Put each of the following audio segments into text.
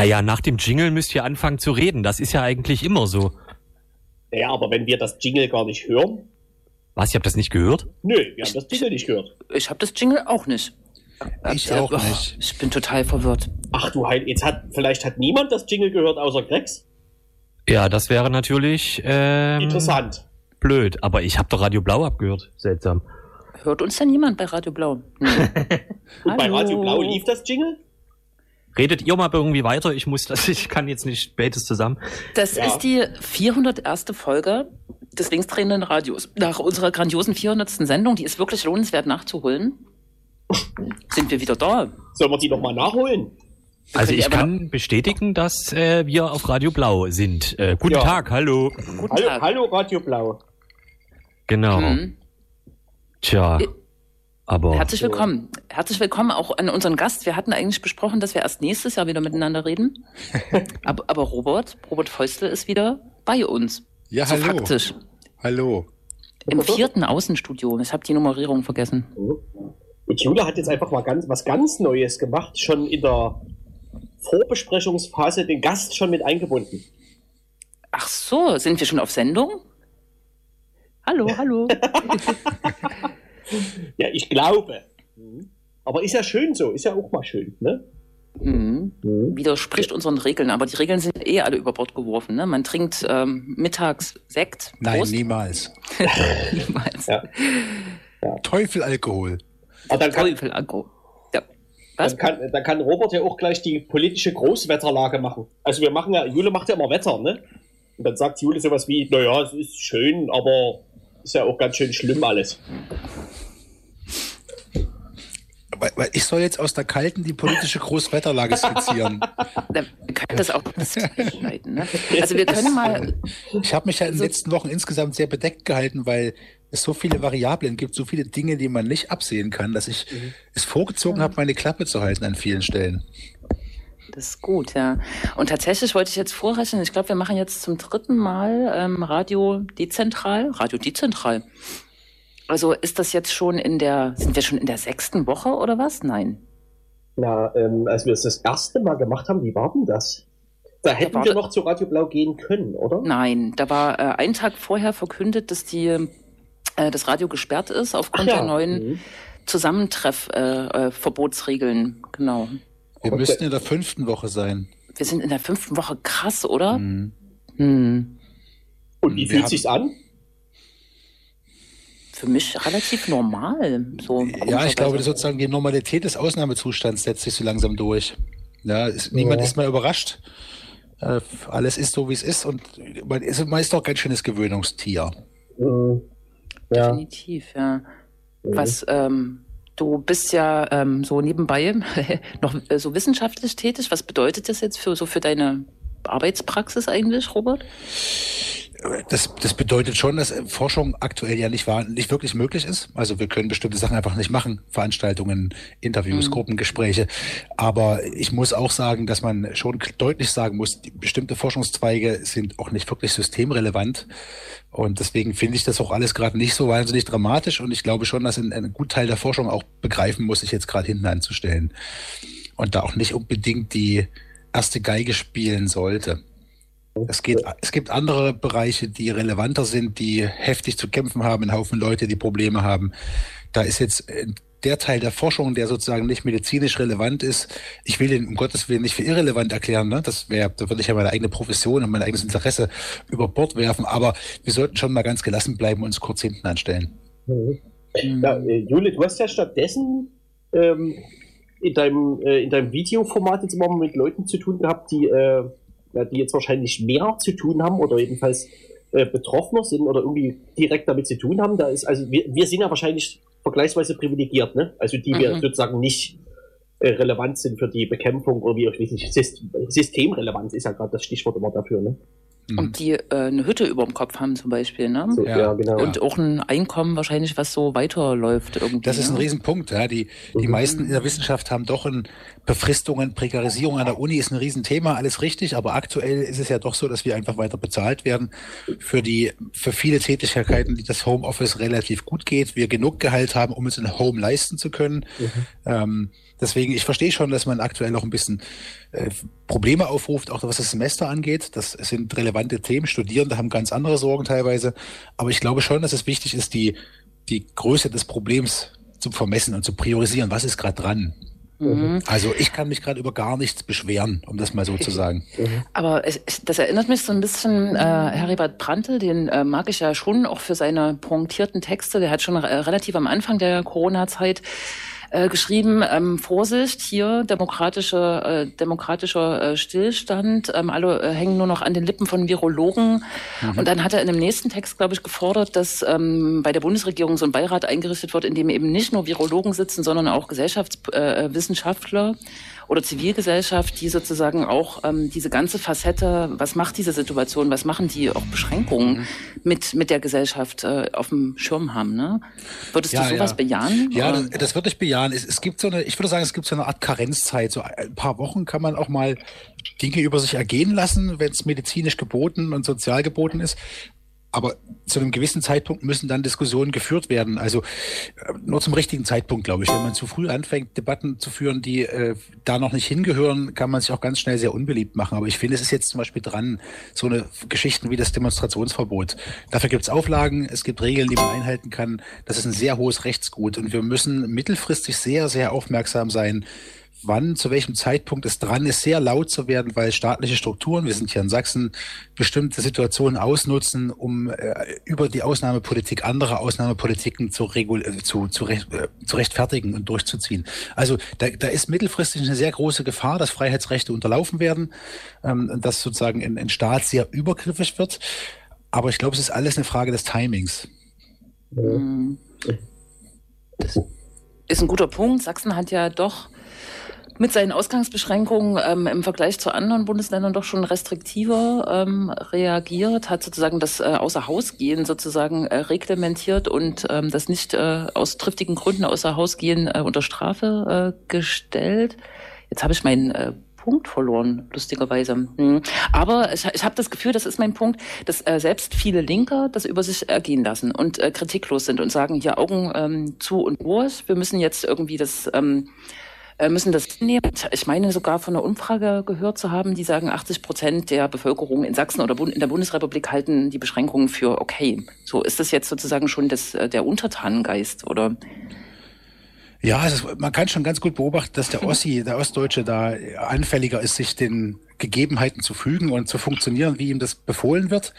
Naja, nach dem Jingle müsst ihr anfangen zu reden. Das ist ja eigentlich immer so. Naja, aber wenn wir das Jingle gar nicht hören. Was, ihr habt das nicht gehört? Nö, wir haben das Jingle nicht gehört. Ich habe das Jingle auch nicht. Ich Äh, auch oh, nicht. Ich bin total verwirrt. Ach du Heil, jetzt hat, vielleicht hat niemand das Jingle gehört außer Grex. Ja, das wäre natürlich ähm, Interessant. blöd. Aber ich habe doch Radio Blau abgehört. Seltsam. Hört uns denn jemand bei Radio Blau? Nee. Und bei. Radio Blau lief das Jingle? Redet ihr mal irgendwie weiter? Ich muss das, ich kann jetzt nicht beides zusammen. Das Ja. ist die 401. Folge des linksdrehenden Radios. Nach unserer grandiosen 400. Sendung, die ist wirklich lohnenswert nachzuholen, sind wir wieder da. Sollen wir die noch mal nachholen? Also ich kann bestätigen, dass äh, wir auf Radio Blau sind. Äh, guten Ja. Tag, hallo. Guten Hallo, Tag. hallo Radio Blau. Genau. Mhm. Tja. Aber Herzlich willkommen. Herzlich willkommen auch an unseren Gast. Wir hatten eigentlich besprochen, dass wir erst nächstes Jahr wieder miteinander reden. aber, aber Robert, Robert Feustel ist wieder bei uns. Ja, so hallo. faktisch. Hallo. Im vierten Außenstudio. Ich habe die Nummerierung vergessen. Und Jule hat jetzt einfach mal ganz, was ganz Neues gemacht, schon in der Vorbesprechungsphase den Gast schon mit eingebunden. Ach so, sind wir schon auf Sendung? Hallo, hallo. Ja, ich glaube. Aber ist ja schön so, ist ja auch mal schön, ne? Mhm. Widerspricht unseren Regeln, aber die Regeln sind eh alle über Bord geworfen. Ne? Man trinkt ähm, mittags Sekt. Nein, Prost. niemals. niemals. Ja. Teufel Alkohol. Kann, Teufel. Ja. Was? dann, kann, dann kann Robert ja auch gleich die politische Großwetterlage machen. Also wir machen ja, Jule macht ja immer Wetter, ne? Und dann sagt Jule sowas wie, naja, es ist schön, aber ist ja auch ganz schön schlimm alles. Ich soll jetzt aus der kalten die politische Großwetterlage skizzieren. Wir können das auch leiten. Ne? Also wir können mal. Ich habe mich ja in den So- letzten Wochen insgesamt sehr bedeckt gehalten, weil es so viele Variablen gibt, so viele Dinge, die man nicht absehen kann, dass ich es vorgezogen habe, meine Klappe zu halten an vielen Stellen. Das ist gut, ja. Und tatsächlich wollte ich jetzt vorrechnen, ich glaube, wir machen jetzt zum dritten Mal ähm, Radio dezentral. Radio dezentral. Also ist das jetzt schon in der, sind wir schon in der sechsten Woche oder was? Nein. Na, ähm, als wir es das erste Mal gemacht haben, wie war denn das? Da hätten war wir da- noch zu Radio Blau gehen können, oder? Nein, da war äh, ein Tag vorher verkündet, dass die, äh, das Radio gesperrt ist aufgrund ja. der neuen Mhm. Zusammentreff-Verbotsregeln. Äh, Verbotsregeln. genau. Wir Okay. müssten in der fünften Woche sein. Wir sind in der fünften Woche krass, oder? Mhm. Hm. Und wie fühlt haben- sich's an? Für mich relativ normal. So Ja, ich glaube, sozusagen die Normalität des Ausnahmezustands setzt sich so langsam durch. Ja, ist, niemand Ja. ist mehr überrascht. Äh, alles ist so, wie es ist und man ist, man ist doch ein ganz schönes Gewöhnungstier. Mhm. Ja. Definitiv, ja. Was, ähm, du bist ja ähm, so nebenbei noch äh, so wissenschaftlich tätig. Was bedeutet das jetzt für so für deine Arbeitspraxis eigentlich, Robert? Das, das bedeutet schon, dass äh, Forschung aktuell ja nicht, wahr, nicht wirklich möglich ist. Also wir können bestimmte Sachen einfach nicht machen. Veranstaltungen, Interviews, Mhm. Gruppengespräche. Aber ich muss auch sagen, dass man schon deutlich sagen muss, bestimmte Forschungszweige sind auch nicht wirklich systemrelevant. Und deswegen finde ich das auch alles gerade nicht so wahnsinnig dramatisch. Und ich glaube schon, dass ein, ein Gutteil der Forschung auch begreifen muss, sich jetzt gerade hinten anzustellen. Und da auch nicht unbedingt die erste Geige spielen sollte. Es, geht, es gibt andere Bereiche, die relevanter sind, die heftig zu kämpfen haben, ein Haufen Leute, die Probleme haben. Da ist jetzt äh, der Teil der Forschung, der sozusagen nicht medizinisch relevant ist. Ich will den um Gottes Willen nicht für irrelevant erklären. Ne? Das wäre, da würde ich ja meine eigene Profession und mein eigenes Interesse über Bord werfen. Aber wir sollten schon mal ganz gelassen bleiben und uns kurz hinten anstellen. Mhm. Ja, äh, Jule, du hast ja stattdessen ähm, in, deinem, äh, in deinem Videoformat jetzt immer mit Leuten zu tun gehabt, die, äh, ja, die jetzt wahrscheinlich mehr zu tun haben oder jedenfalls äh, betroffener sind oder irgendwie direkt damit zu tun haben. Da ist, also wir, wir sind ja wahrscheinlich vergleichsweise privilegiert, ne? Also die wir Mhm. sozusagen nicht äh, relevant sind für die Bekämpfung oder wie weiß nicht, Syst Systemrelevanz ist ja gerade das Stichwort immer dafür, ne? Mhm. Und die äh, eine Hütte über dem Kopf haben zum Beispiel, ne? So, Ja. ja. genau. Und auch ein Einkommen wahrscheinlich, was so weiterläuft irgendwie. Das ist ein ne? Riesenpunkt. Ja. Die, die Mhm. meisten in der Wissenschaft haben doch ein Befristungen, Prekarisierung an der Uni ist ein Riesenthema, alles richtig, aber aktuell ist es ja doch so, dass wir einfach weiter bezahlt werden für die, für viele Tätigkeiten, die das Homeoffice relativ gut geht, wir genug Gehalt haben, um es in Home leisten zu können. Mhm. Ähm, Deswegen, ich verstehe schon, dass man aktuell noch ein bisschen äh, Probleme aufruft, auch was das Semester angeht. Das sind relevante Themen. Studierende haben ganz andere Sorgen teilweise. Aber ich glaube schon, dass es wichtig ist, die, die Größe des Problems zu vermessen und zu priorisieren. Was ist gerade dran? Mhm. Also ich kann mich gerade über gar nichts beschweren, um das mal so zu sagen. Aber es, das erinnert mich so ein bisschen, äh, Heribert Prantl, den äh, mag ich ja schon auch für seine pointierten Texte. Der hat schon äh, relativ am Anfang der Corona-Zeit äh, geschrieben, ähm, Vorsicht, hier demokratische, äh, demokratischer äh, Stillstand, ähm, alle äh, hängen nur noch an den Lippen von Virologen. Mhm. Und dann hat er in dem nächsten Text, glaube ich, gefordert, dass ähm, bei der Bundesregierung so ein Beirat eingerichtet wird, in dem eben nicht nur Virologen sitzen, sondern auch Gesellschaftswissenschaftler. Äh, oder Zivilgesellschaft, die sozusagen auch ähm, diese ganze Facette, was macht diese Situation, was machen die auch Beschränkungen mhm. mit, mit der Gesellschaft äh, auf dem Schirm haben. Ne? Würdest ja, du sowas ja. bejahen? Ja, das, das, würde ich bejahen. Es, es gibt so eine, ich würde sagen, es gibt so eine Art Karenzzeit. So ein paar Wochen kann man auch mal Dinge über sich ergehen lassen, wenn es medizinisch geboten und sozial geboten ist. Aber zu einem gewissen Zeitpunkt müssen dann Diskussionen geführt werden. Also äh, nur zum richtigen Zeitpunkt, glaube ich. Wenn man zu früh anfängt, Debatten zu führen, die äh, da noch nicht hingehören, kann man sich auch ganz schnell sehr unbeliebt machen. Aber ich finde, es ist jetzt zum Beispiel dran, so eine Geschichten wie das Demonstrationsverbot. Dafür gibt es Auflagen, es gibt Regeln, die man einhalten kann. Das ist ein sehr hohes Rechtsgut. Und wir müssen mittelfristig sehr, sehr aufmerksam sein, wann, zu welchem Zeitpunkt es dran ist, sehr laut zu werden, weil staatliche Strukturen, wir sind hier in Sachsen, bestimmte Situationen ausnutzen, um äh, über die Ausnahmepolitik andere Ausnahmepolitiken zu, regul äh, zu, zu, recht, äh, zu rechtfertigen und durchzuziehen. Also da, da ist mittelfristig eine sehr große Gefahr, dass Freiheitsrechte unterlaufen werden, ähm, dass sozusagen ein, ein Staat sehr übergriffig wird. Aber ich glaube, es ist alles eine Frage des Timings. Das ist ein guter Punkt. Sachsen hat ja doch mit seinen Ausgangsbeschränkungen ähm, im Vergleich zu anderen Bundesländern doch schon restriktiver ähm, reagiert, hat sozusagen das äh, Außerhausgehen sozusagen äh, reglementiert und ähm, das nicht äh, aus triftigen Gründen außer Hausgehen äh, unter Strafe äh, gestellt. Jetzt habe ich meinen äh, Punkt verloren, lustigerweise. Hm. Aber ich, ich habe das Gefühl, das ist mein Punkt, dass äh, selbst viele Linker das über sich ergehen lassen und äh, kritiklos sind und sagen, hier Augen ähm, zu und durch, wir müssen jetzt irgendwie das ähm, äh, müssen das nehmen. Ich meine sogar von einer Umfrage gehört zu haben, die sagen, 80 Prozent der Bevölkerung in Sachsen oder in der Bundesrepublik halten die Beschränkungen für okay. So ist das jetzt sozusagen schon das, äh, der Untertanengeist oder? Ja, also man kann schon ganz gut beobachten, dass der Ossi, der Ostdeutsche, da anfälliger ist, sich den Gegebenheiten zu fügen und zu funktionieren, wie ihm das befohlen wird,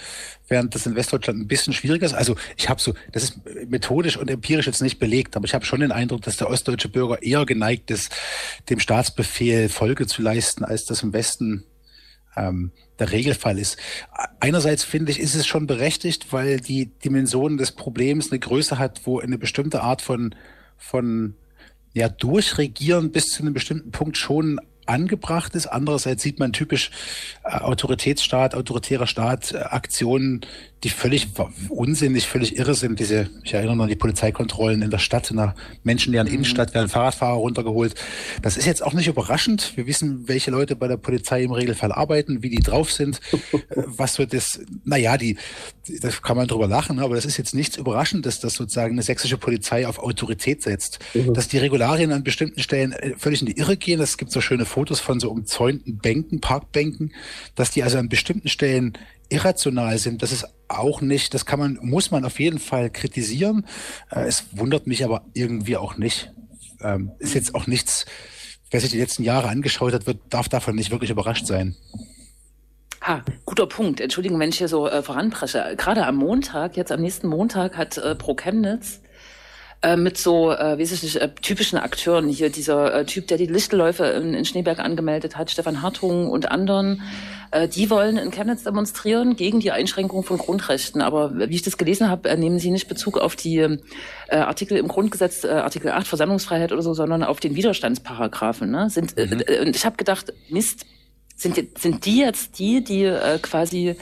während das in Westdeutschland ein bisschen schwieriger ist. Also ich habe so, das ist methodisch und empirisch jetzt nicht belegt, aber ich habe schon den Eindruck, dass der ostdeutsche Bürger eher geneigt ist, dem Staatsbefehl Folge zu leisten, als das im Westen ähm, der Regelfall ist. Einerseits finde ich, ist es schon berechtigt, weil die Dimension des Problems eine Größe hat, wo eine bestimmte Art von, von ja, durchregieren bis zu einem bestimmten Punkt schon angebracht ist. Andererseits sieht man typisch äh, Autoritätsstaat, autoritärer Staat, äh, Aktionen, die völlig unsinnig, völlig irre sind. Diese, ich erinnere noch an die Polizeikontrollen in der Stadt, in der menschenleeren mhm. Innenstadt werden Fahrradfahrer runtergeholt. Das ist jetzt auch nicht überraschend. Wir wissen, welche Leute bei der Polizei im Regelfall arbeiten, wie die drauf sind, was wird das, naja, die, das kann man drüber lachen, aber das ist jetzt nichts Überraschendes, dass sozusagen eine sächsische Polizei auf Autorität setzt. Mhm. Dass die Regularien an bestimmten Stellen äh, völlig in die Irre gehen. Es gibt so schöne Fotos von so umzäunten Bänken, Parkbänken, dass die also an bestimmten Stellen irrational sind, das ist auch nicht, das kann man, muss man auf jeden Fall kritisieren. Äh, es wundert mich aber irgendwie auch nicht. Ähm, ist jetzt auch nichts, wer sich die letzten Jahre angeschaut hat, wird, darf davon nicht wirklich überrascht sein. Ha, guter Punkt. Entschuldigung, wenn ich hier so äh, voranpresche. Gerade am Montag, jetzt am nächsten Montag, hat äh, Pro Chemnitz äh, mit so, äh, weiß ich nicht, äh, typischen Akteuren. Hier dieser äh, Typ, der die Lichtenläufe in, in Schneeberg angemeldet hat, Stefan Hartung und anderen. Äh, die wollen in Chemnitz demonstrieren gegen die Einschränkung von Grundrechten. Aber wie ich das gelesen habe, äh, nehmen sie nicht Bezug auf die äh, Artikel im Grundgesetz, äh, Artikel 8 Versammlungsfreiheit oder so, sondern auf den Widerstandsparagraphen. Ne? Sind, äh, mhm. äh, und ich habe gedacht, Mist, sind, sind die jetzt die, die äh, quasi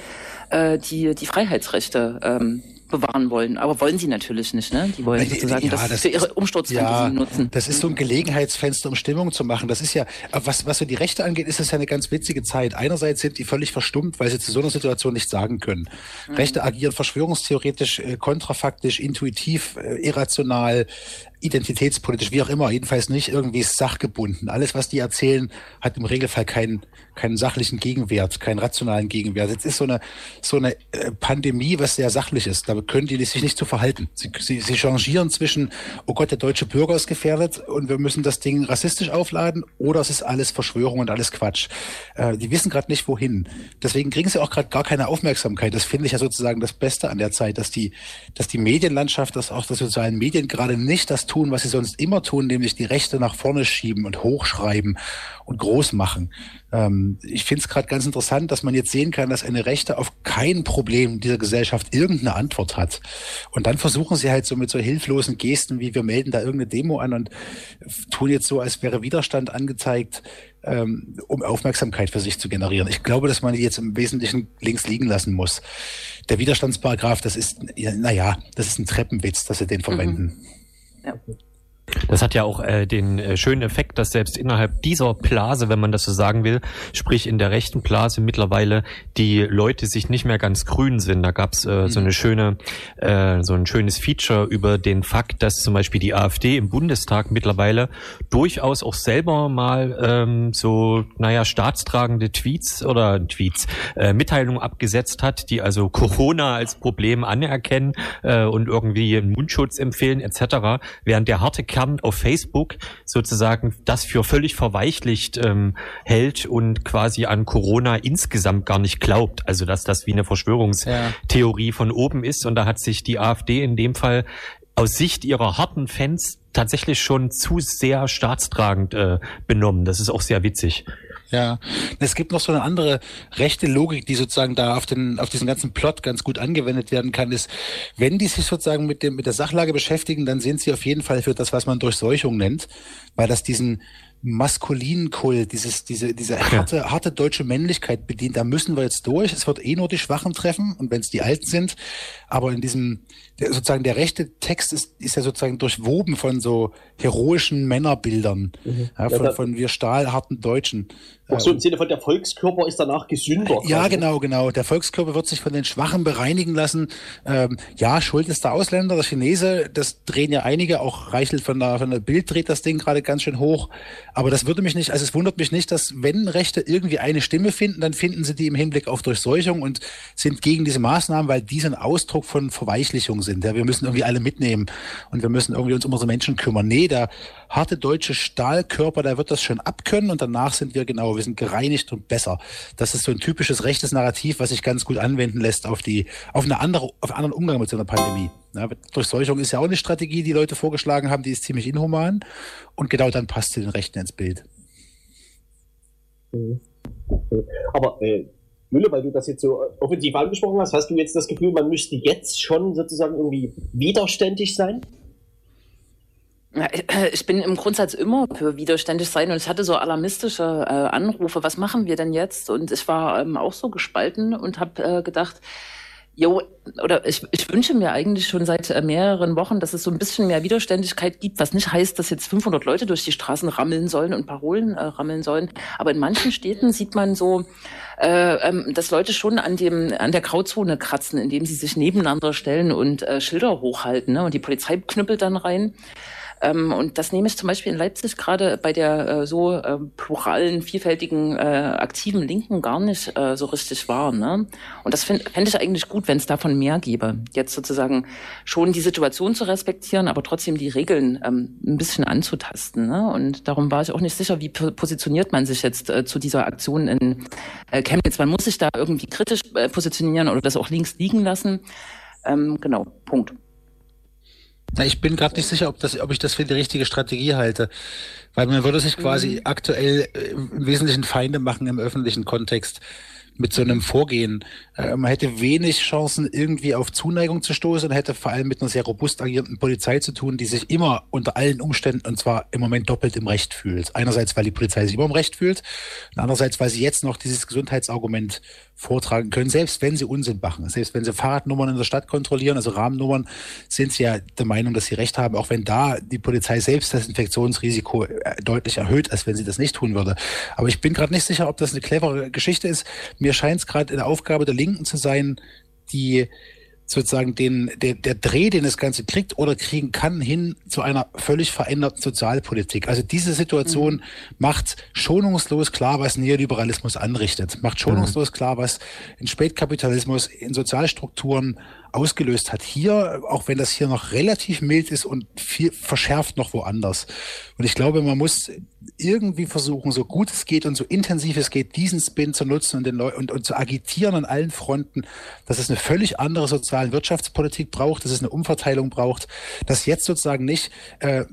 äh, die, die Freiheitsrechte ähm, bewahren wollen. Aber wollen sie natürlich nicht, ne? Die wollen sozusagen ja, das, das, für ihre Umsturzfantasien ja, nutzen. Das ist so ein Gelegenheitsfenster, um Stimmung zu machen. Das ist ja, was, was so die Rechte angeht, ist das ja eine ganz witzige Zeit. Einerseits sind die völlig verstummt, weil sie zu so einer Situation nicht sagen können. Mhm. Rechte agieren verschwörungstheoretisch, äh, kontrafaktisch, intuitiv, äh, irrational, identitätspolitisch, wie auch immer, jedenfalls nicht irgendwie sachgebunden. Alles, was die erzählen, hat im Regelfall keinen, keinen sachlichen Gegenwert, keinen rationalen Gegenwert. Jetzt ist so eine, so eine äh, Pandemie, was sehr sachlich ist. Da können die sich nicht zu verhalten. Sie, sie, sie changieren zwischen, oh Gott, der deutsche Bürger ist gefährdet und wir müssen das Ding rassistisch aufladen oder es ist alles Verschwörung und alles Quatsch. Äh, die wissen gerade nicht, wohin. Deswegen kriegen sie auch gerade gar keine Aufmerksamkeit. Das finde ich ja sozusagen das Beste an der Zeit, dass die, dass die Medienlandschaft, dass auch die sozialen Medien gerade nicht das tun, was sie sonst immer tun, nämlich die Rechte nach vorne schieben und hochschreiben und groß machen. Ähm, ich finde es gerade ganz interessant, dass man jetzt sehen kann, dass eine Rechte auf kein Problem dieser Gesellschaft irgendeine Antwort hat. Und dann versuchen sie halt so mit so hilflosen Gesten, wie wir melden da irgendeine Demo an und tun jetzt so, als wäre Widerstand angezeigt, ähm, um Aufmerksamkeit für sich zu generieren. Ich glaube, dass man die jetzt im Wesentlichen links liegen lassen muss. Der Widerstandsparagraph, das ist, naja, das ist ein Treppenwitz, dass sie den verwenden. Mhm. Ja. Das hat ja auch äh, den äh, schönen Effekt, dass selbst innerhalb dieser Blase, wenn man das so sagen will, sprich in der rechten Blase mittlerweile die Leute sich nicht mehr ganz grün sind. Da gab's äh, mhm. so eine schöne, äh, so ein schönes Feature über den Fakt, dass zum Beispiel die AfD im Bundestag mittlerweile durchaus auch selber mal ähm, so, naja, staatstragende Tweets oder Tweets, äh, Mitteilungen abgesetzt hat, die also Corona als Problem anerkennen äh, und irgendwie einen Mundschutz empfehlen etc., während der harte Kern auf Facebook sozusagen das für völlig verweichlicht ähm, hält und quasi an Corona insgesamt gar nicht glaubt. Also dass das wie eine Verschwörungstheorie ja. von oben ist. Und da hat sich die AfD in dem Fall aus Sicht ihrer harten Fans tatsächlich schon zu sehr staatstragend äh, benommen. Das ist auch sehr witzig. Ja, es gibt noch so eine andere rechte Logik, die sozusagen da auf den auf diesen ganzen Plot ganz gut angewendet werden kann, ist, wenn die sich sozusagen mit dem mit der Sachlage beschäftigen, dann sind sie auf jeden Fall für das, was man Durchseuchung nennt, weil das diesen maskulinen Kult, dieses, diese, diese harte, ja. harte deutsche Männlichkeit bedient. Da müssen wir jetzt durch. Es wird eh nur die Schwachen treffen und wenn es die Alten sind. Aber in diesem, der, sozusagen der rechte Text ist, ist ja sozusagen durchwoben von so heroischen Männerbildern, mhm. ja, von, ja, von wir stahlharten Deutschen. Auch so im Sinne von der Volkskörper ist danach gesünder. Ja, quasi. genau, genau. Der Volkskörper wird sich von den Schwachen bereinigen lassen. Ähm, ja, Schuld ist der Ausländer, der Chinese. Das drehen ja einige. Auch Reichelt von der, von der Bild dreht das Ding gerade ganz schön hoch. Aber das würde mich nicht, also es wundert mich nicht, dass wenn Rechte irgendwie eine Stimme finden, dann finden sie die im Hinblick auf Durchseuchung und sind gegen diese Maßnahmen, weil die ein Ausdruck von Verweichlichung sind. Ja, wir müssen irgendwie alle mitnehmen und wir müssen irgendwie uns um unsere Menschen kümmern. Nee, der harte deutsche Stahlkörper, der wird das schon abkönnen und danach sind wir genau, wir sind gereinigt und besser. Das ist so ein typisches rechtes Narrativ, was sich ganz gut anwenden lässt auf die, auf eine andere, auf einen anderen Umgang mit so einer Pandemie. Ja, Durchseuchung ist ja auch eine Strategie, die Leute vorgeschlagen haben, die ist ziemlich inhuman und genau dann passt sie den Rechten ins Bild. Mhm. Aber äh, Mülle, weil du das jetzt so offensiv angesprochen hast, hast du jetzt das Gefühl, man müsste jetzt schon sozusagen irgendwie widerständig sein? Ich bin im Grundsatz immer für widerständig sein und ich hatte so alarmistische äh, Anrufe, was machen wir denn jetzt? Und ich war ähm, auch so gespalten und habe äh, gedacht, Jo, oder ich, ich wünsche mir eigentlich schon seit äh, mehreren Wochen, dass es so ein bisschen mehr Widerständigkeit gibt, was nicht heißt, dass jetzt 500 Leute durch die Straßen rammeln sollen und Parolen äh, rammeln sollen. Aber in manchen Städten sieht man so, äh, ähm, dass Leute schon an dem an der Grauzone kratzen, indem sie sich nebeneinander stellen und äh, Schilder hochhalten. Ne? Und die Polizei knüppelt dann rein. Ähm, und das nehme ich zum Beispiel in Leipzig gerade bei der äh, so äh, pluralen, vielfältigen, äh, aktiven Linken gar nicht äh, so richtig wahr. Ne? Und das fände fänd ich eigentlich gut, wenn es davon mehr gäbe. Jetzt sozusagen schon die Situation zu respektieren, aber trotzdem die Regeln ähm, ein bisschen anzutasten. Ne? Und darum war ich auch nicht sicher, wie positioniert man sich jetzt äh, zu dieser Aktion in äh, Chemnitz. Man muss sich da irgendwie kritisch äh, positionieren oder das auch links liegen lassen. Ähm, genau, Punkt. Na, ich bin gerade nicht sicher, ob, das, ob ich das für die richtige Strategie halte. Weil man würde sich quasi mhm. aktuell äh, im Wesentlichen Feinde machen im öffentlichen Kontext mit so einem Vorgehen. Äh, man hätte wenig Chancen, irgendwie auf Zuneigung zu stoßen und hätte vor allem mit einer sehr robust agierenden Polizei zu tun, die sich immer unter allen Umständen und zwar im Moment doppelt im Recht fühlt. Einerseits, weil die Polizei sich immer im Recht fühlt andererseits, weil sie jetzt noch dieses Gesundheitsargument vortragen können, selbst wenn sie Unsinn machen. Selbst wenn sie Fahrradnummern in der Stadt kontrollieren, also Rahmennummern, sind sie ja der Meinung, dass sie Recht haben, auch wenn da die Polizei selbst das Infektionsrisiko äh, deutlich erhöht, als wenn sie das nicht tun würde. Aber ich bin gerade nicht sicher, ob das eine clevere Geschichte ist. Mir scheint es gerade eine Aufgabe der Linken zu sein, die sozusagen den, der, der Dreh, den das Ganze kriegt oder kriegen kann, hin zu einer völlig veränderten Sozialpolitik. Also diese Situation mhm. macht schonungslos klar, was Neoliberalismus anrichtet, macht schonungslos mhm. klar, was in Spätkapitalismus in Sozialstrukturen ausgelöst hat. Hier, auch wenn das hier noch relativ mild ist und viel verschärft noch woanders. Und ich glaube, man muss irgendwie versuchen, so gut es geht und so intensiv es geht, diesen Spin zu nutzen und, den Leu und, und zu agitieren an allen Fronten, dass es eine völlig andere soziale Wirtschaftspolitik braucht, dass es eine Umverteilung braucht, dass jetzt sozusagen nicht äh,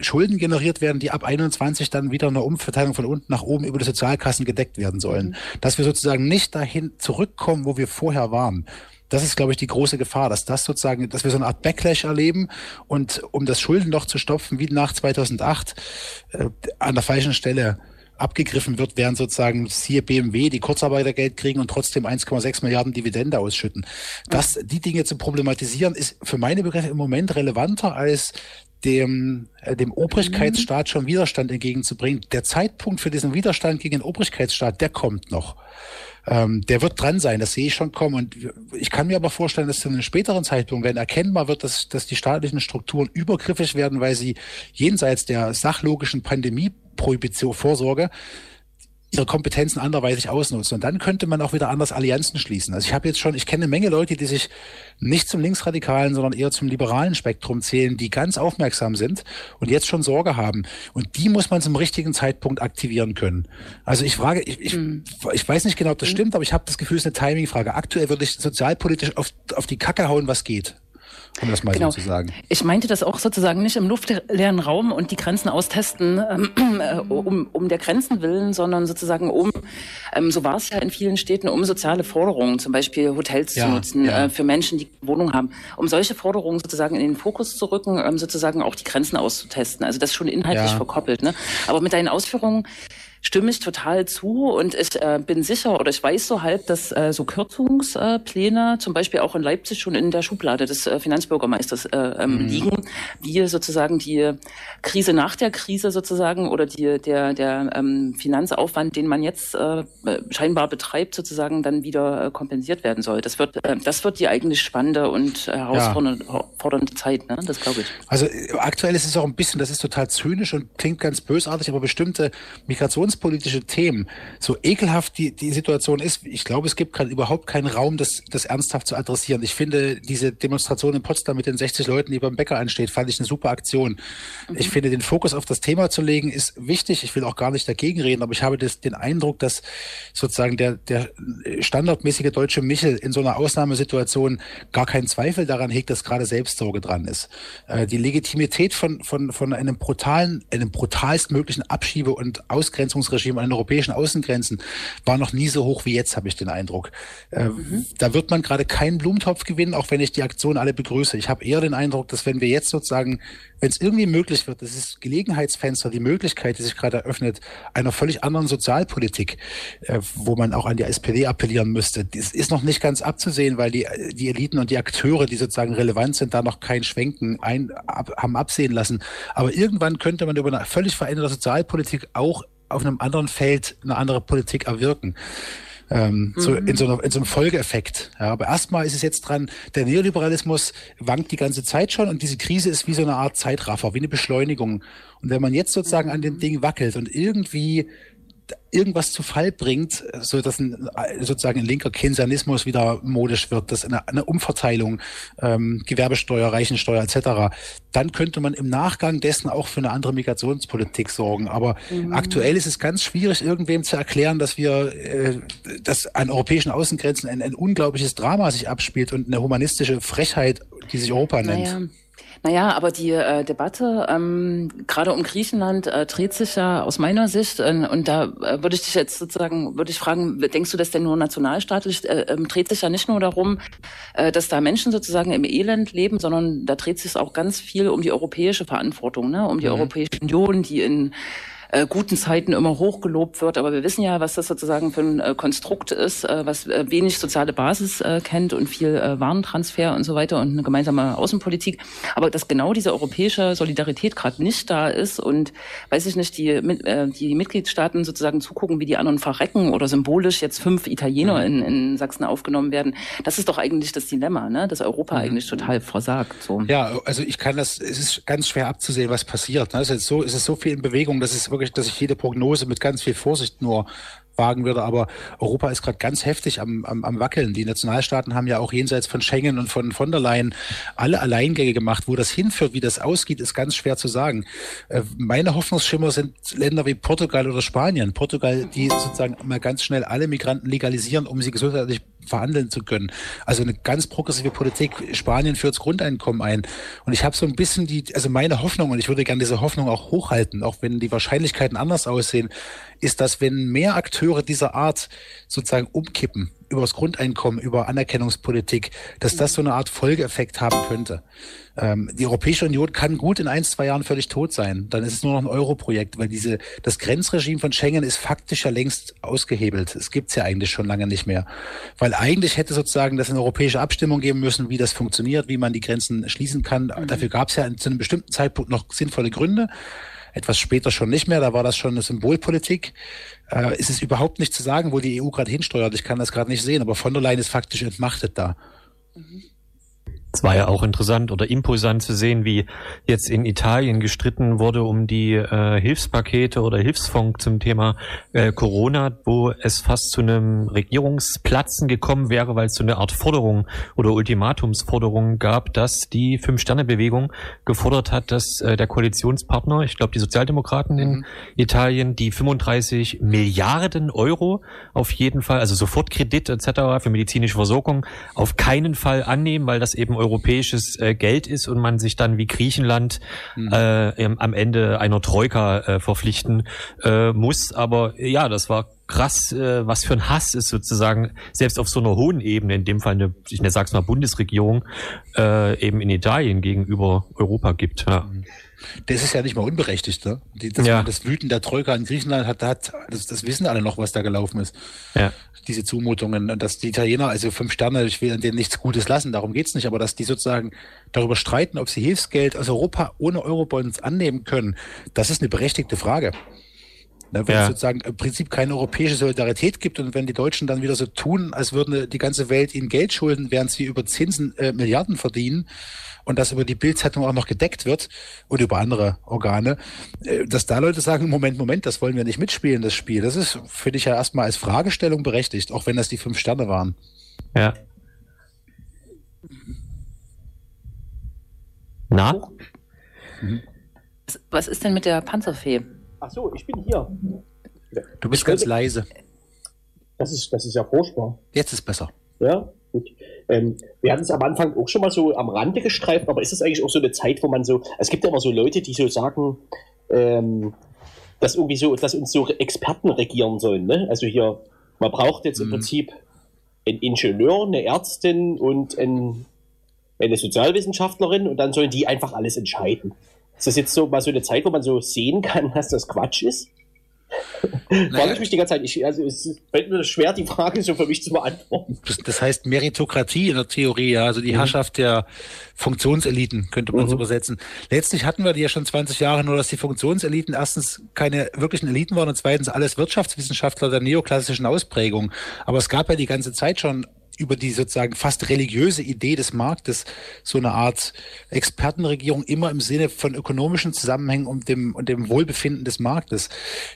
Schulden generiert werden, die ab 21 dann wieder eine Umverteilung von unten nach oben über die Sozialkassen gedeckt werden sollen. Mhm. Dass wir sozusagen nicht dahin zurückkommen, wo wir vorher waren. Das ist, glaube ich, die große Gefahr, dass das sozusagen, dass wir so eine Art Backlash erleben und um das Schuldenloch zu stopfen, wie nach 2008, äh, an der falschen Stelle abgegriffen wird, während sozusagen siehe BMW die Kurzarbeitergeld kriegen und trotzdem 1,6 Milliarden Dividende ausschütten. Das, die Dinge zu problematisieren, ist für meine Begriffe im Moment relevanter als dem, äh, dem Obrigkeitsstaat schon Widerstand entgegenzubringen. Der Zeitpunkt für diesen Widerstand gegen den Obrigkeitsstaat, der kommt noch. Ähm, der wird dran sein, das sehe ich schon kommen. Und ich kann mir aber vorstellen, dass zu einem späteren Zeitpunkt, wenn erkennbar wird, dass, dass die staatlichen Strukturen übergriffig werden, weil sie jenseits der sachlogischen Pandemie-Prohibition Vorsorge ihre Kompetenzen anderweitig ausnutzen. Und dann könnte man auch wieder anders Allianzen schließen. Also ich habe jetzt schon, ich kenne eine Menge Leute, die sich nicht zum linksradikalen, sondern eher zum liberalen Spektrum zählen, die ganz aufmerksam sind und jetzt schon Sorge haben. Und die muss man zum richtigen Zeitpunkt aktivieren können. Also ich frage, ich, ich, mhm. ich weiß nicht genau, ob das mhm. stimmt, aber ich habe das Gefühl, es ist eine Timingfrage. Aktuell würde ich sozialpolitisch auf, auf die Kacke hauen, was geht um das mal genau. so zu sagen. Ich meinte das auch sozusagen nicht im luftleeren Raum und die Grenzen austesten ähm, äh, um, um der Grenzen willen, sondern sozusagen um, ähm, so war es ja in vielen Städten, um soziale Forderungen, zum Beispiel Hotels ja, zu nutzen ja. äh, für Menschen, die Wohnung haben, um solche Forderungen sozusagen in den Fokus zu rücken, ähm, sozusagen auch die Grenzen auszutesten. Also das schon inhaltlich ja. verkoppelt. Ne? Aber mit deinen Ausführungen stimme ich total zu und ich äh, bin sicher oder ich weiß so halb, dass äh, so Kürzungspläne zum Beispiel auch in Leipzig schon in der Schublade des äh, Finanzbürgermeisters äh, ähm, mhm. liegen, wie sozusagen die Krise nach der Krise sozusagen oder die, der, der ähm, Finanzaufwand, den man jetzt äh, scheinbar betreibt, sozusagen dann wieder äh, kompensiert werden soll. Das wird, das wird die eigentlich spannende und herausfordernde ja. Zeit, ne? das glaube ich. Also aktuell ist es auch ein bisschen, das ist total zynisch und klingt ganz bösartig, aber bestimmte Migrations religionspolitische Themen, so ekelhaft die, die Situation ist, ich glaube, es gibt gerade überhaupt keinen Raum, das, das ernsthaft zu adressieren. Ich finde diese Demonstration in Potsdam mit den 60 Leuten, die beim Bäcker ansteht, fand ich eine super Aktion. Mhm. Ich finde, den Fokus auf das Thema zu legen, ist wichtig. Ich will auch gar nicht dagegen reden, aber ich habe das, den Eindruck, dass sozusagen der, der standardmäßige deutsche Michel in so einer Ausnahmesituation gar keinen Zweifel daran hegt, dass gerade Selbstsorge dran ist. Äh, die Legitimität von, von, von einem brutalen, einem brutalstmöglichen Abschiebe- und Ausgrenzungs Besatzungsregime an den europäischen Außengrenzen war noch nie so hoch wie jetzt, habe ich den Eindruck. Äh, mhm. Da wird man gerade keinen Blumentopf gewinnen, auch wenn ich die Aktion alle begrüße. Ich habe eher den Eindruck, dass wenn wir jetzt sozusagen, wenn es irgendwie möglich wird, das ist Gelegenheitsfenster, die Möglichkeit, die sich gerade eröffnet, einer völlig anderen Sozialpolitik, äh, wo man auch an die SPD appellieren müsste, das ist noch nicht ganz abzusehen, weil die, die Eliten und die Akteure, die sozusagen relevant sind, da noch kein Schwenken ein, ab, haben absehen lassen. Aber irgendwann könnte man über eine völlig veränderte Sozialpolitik auch auf einem anderen Feld eine andere Politik erwirken. Ähm, mhm. so in so, einer, in so einem Folgeeffekt. Ja, aber erstmal ist es jetzt dran, der Neoliberalismus wankt die ganze Zeit schon und diese Krise ist wie so eine Art Zeitraffer, wie eine Beschleunigung. Und wenn man jetzt sozusagen mhm. an den Ding wackelt und irgendwie irgendwas zu Fall bringt, so dass ein, sozusagen ein linker Keynesianismus wieder modisch wird, dass eine, eine Umverteilung, ähm, Gewerbesteuer, Reichensteuer etc., dann könnte man im Nachgang dessen auch für eine andere Migrationspolitik sorgen. Aber mhm. aktuell ist es ganz schwierig, irgendwem zu erklären, dass wir, äh, dass an europäischen Außengrenzen ein, ein unglaubliches Drama sich abspielt und eine humanistische Frechheit, die sich Europa nennt. Naja. Naja, aber die äh, Debatte ähm, gerade um Griechenland äh, dreht sich ja aus meiner Sicht äh, und da äh, würde ich dich jetzt sozusagen, würde ich fragen, denkst du das denn nur nationalstaatlich, äh, äh, dreht sich ja nicht nur darum, äh, dass da Menschen sozusagen im Elend leben, sondern da dreht sich auch ganz viel um die europäische Verantwortung, ne? um die mhm. Europäische Union, die in äh, guten Zeiten immer hochgelobt wird. Aber wir wissen ja, was das sozusagen für ein äh, Konstrukt ist, äh, was äh, wenig soziale Basis äh, kennt und viel äh, Warentransfer und so weiter und eine gemeinsame Außenpolitik. Aber dass genau diese europäische Solidarität gerade nicht da ist und, weiß ich nicht, die, die Mitgliedstaaten sozusagen zugucken, wie die anderen verrecken oder symbolisch jetzt fünf Italiener mhm. in, in Sachsen aufgenommen werden, das ist doch eigentlich das Dilemma, ne? dass Europa mhm. eigentlich total versagt. So. Ja, also ich kann das, es ist ganz schwer abzusehen, was passiert. Ne? Es ist so, es ist so viel in Bewegung, dass es wirklich, dass ich jede Prognose mit ganz viel Vorsicht nur wagen würde. Aber Europa ist gerade ganz heftig am, am, am Wackeln. Die Nationalstaaten haben ja auch jenseits von Schengen und von von der Leyen alle Alleingänge gemacht. Wo das hinführt, wie das ausgeht, ist ganz schwer zu sagen. Äh, meine Hoffnungsschimmer sind Länder wie Portugal oder Spanien. Portugal, die sozusagen mal ganz schnell alle Migranten legalisieren, um sie gesundheitlich verhandeln zu können. Also eine ganz progressive Politik. Spanien führt das Grundeinkommen ein. Und ich habe so ein bisschen die, also meine Hoffnung, und ich würde gerne diese Hoffnung auch hochhalten, auch wenn die Wahrscheinlichkeiten anders aussehen, ist, dass wenn mehr Akteure dieser Art sozusagen umkippen, über das Grundeinkommen, über Anerkennungspolitik, dass das so eine Art Folgeeffekt haben könnte. Ähm, die Europäische Union kann gut in ein, zwei Jahren völlig tot sein. Dann ist es nur noch ein Euro-Projekt, weil diese, das Grenzregime von Schengen ist faktisch ja längst ausgehebelt. Es gibt's ja eigentlich schon lange nicht mehr. Weil eigentlich hätte sozusagen das eine europäische Abstimmung geben müssen, wie das funktioniert, wie man die Grenzen schließen kann. Mhm. Dafür gab's ja zu einem bestimmten Zeitpunkt noch sinnvolle Gründe etwas später schon nicht mehr, da war das schon eine Symbolpolitik. Äh, ist es überhaupt nicht zu sagen, wo die EU gerade hinsteuert. Ich kann das gerade nicht sehen, aber von der Leyen ist faktisch entmachtet da. Mhm. Es war ja auch interessant oder impulsant zu sehen, wie jetzt in Italien gestritten wurde um die äh, Hilfspakete oder Hilfsfonds zum Thema äh, Corona, wo es fast zu einem Regierungsplatzen gekommen wäre, weil es so eine Art Forderung oder Ultimatumsforderung gab, dass die Fünf-Sterne-Bewegung gefordert hat, dass äh, der Koalitionspartner, ich glaube die Sozialdemokraten in mhm. Italien, die 35 Milliarden Euro auf jeden Fall, also Sofortkredit etc. für medizinische Versorgung, auf keinen Fall annehmen, weil das eben europäisches äh, Geld ist und man sich dann wie Griechenland mhm. äh, am Ende einer Troika äh, verpflichten äh, muss. Aber ja, das war krass, äh, was für ein Hass ist sozusagen selbst auf so einer hohen Ebene, in dem Fall eine, ich sag's mal Bundesregierung, äh, eben in Italien gegenüber Europa gibt. Ja. Mhm. Das ist ja nicht mal unberechtigt, ne? Die, das, ja. das Wüten der Troika in Griechenland hat, hat das, das wissen alle noch, was da gelaufen ist. Ja. Diese Zumutungen. Und dass die Italiener, also fünf Sterne, ich will an denen nichts Gutes lassen, darum geht's nicht, aber dass die sozusagen darüber streiten, ob sie Hilfsgeld aus Europa ohne Eurobonds annehmen können, das ist eine berechtigte Frage. Ne, wenn ja. es sozusagen im Prinzip keine europäische Solidarität gibt und wenn die Deutschen dann wieder so tun, als würden die ganze Welt ihnen Geld schulden, während sie über Zinsen äh, Milliarden verdienen, und das über die Bildzeitung auch noch gedeckt wird und über andere Organe, äh, dass da Leute sagen, Moment, Moment, das wollen wir nicht mitspielen, das Spiel. Das ist, finde ich ja erstmal als Fragestellung berechtigt, auch wenn das die fünf Sterne waren. Ja. Na? Mhm. Was ist denn mit der Panzerfee? Ach so, ich bin hier. Du bist ich ganz leise. Das ist, das ist ja furchtbar. Jetzt ist besser. Ja, gut. Ähm, wir hatten es am Anfang auch schon mal so am Rande gestreift, aber ist es eigentlich auch so eine Zeit, wo man so, es gibt ja immer so Leute, die so sagen, ähm, dass irgendwie so, dass uns so Experten regieren sollen, ne? Also hier, man braucht jetzt mhm. im Prinzip einen Ingenieur, eine Ärztin und ein, eine Sozialwissenschaftlerin und dann sollen die einfach alles entscheiden. Ist das jetzt so mal so eine Zeit, wo man so sehen kann, dass das Quatsch ist? Naja. ich mich die ganze Zeit. Ich, also es fällt mir schwer, die Frage so für mich zu beantworten. Das, das heißt Meritokratie in der Theorie, ja, also die mhm. Herrschaft der Funktionseliten, könnte man mhm. so übersetzen. Letztlich hatten wir die ja schon 20 Jahre, nur dass die Funktionseliten erstens keine wirklichen Eliten waren und zweitens alles Wirtschaftswissenschaftler der neoklassischen Ausprägung. Aber es gab ja die ganze Zeit schon über die sozusagen fast religiöse Idee des Marktes so eine Art Expertenregierung immer im Sinne von ökonomischen Zusammenhängen und dem, und dem Wohlbefinden des Marktes.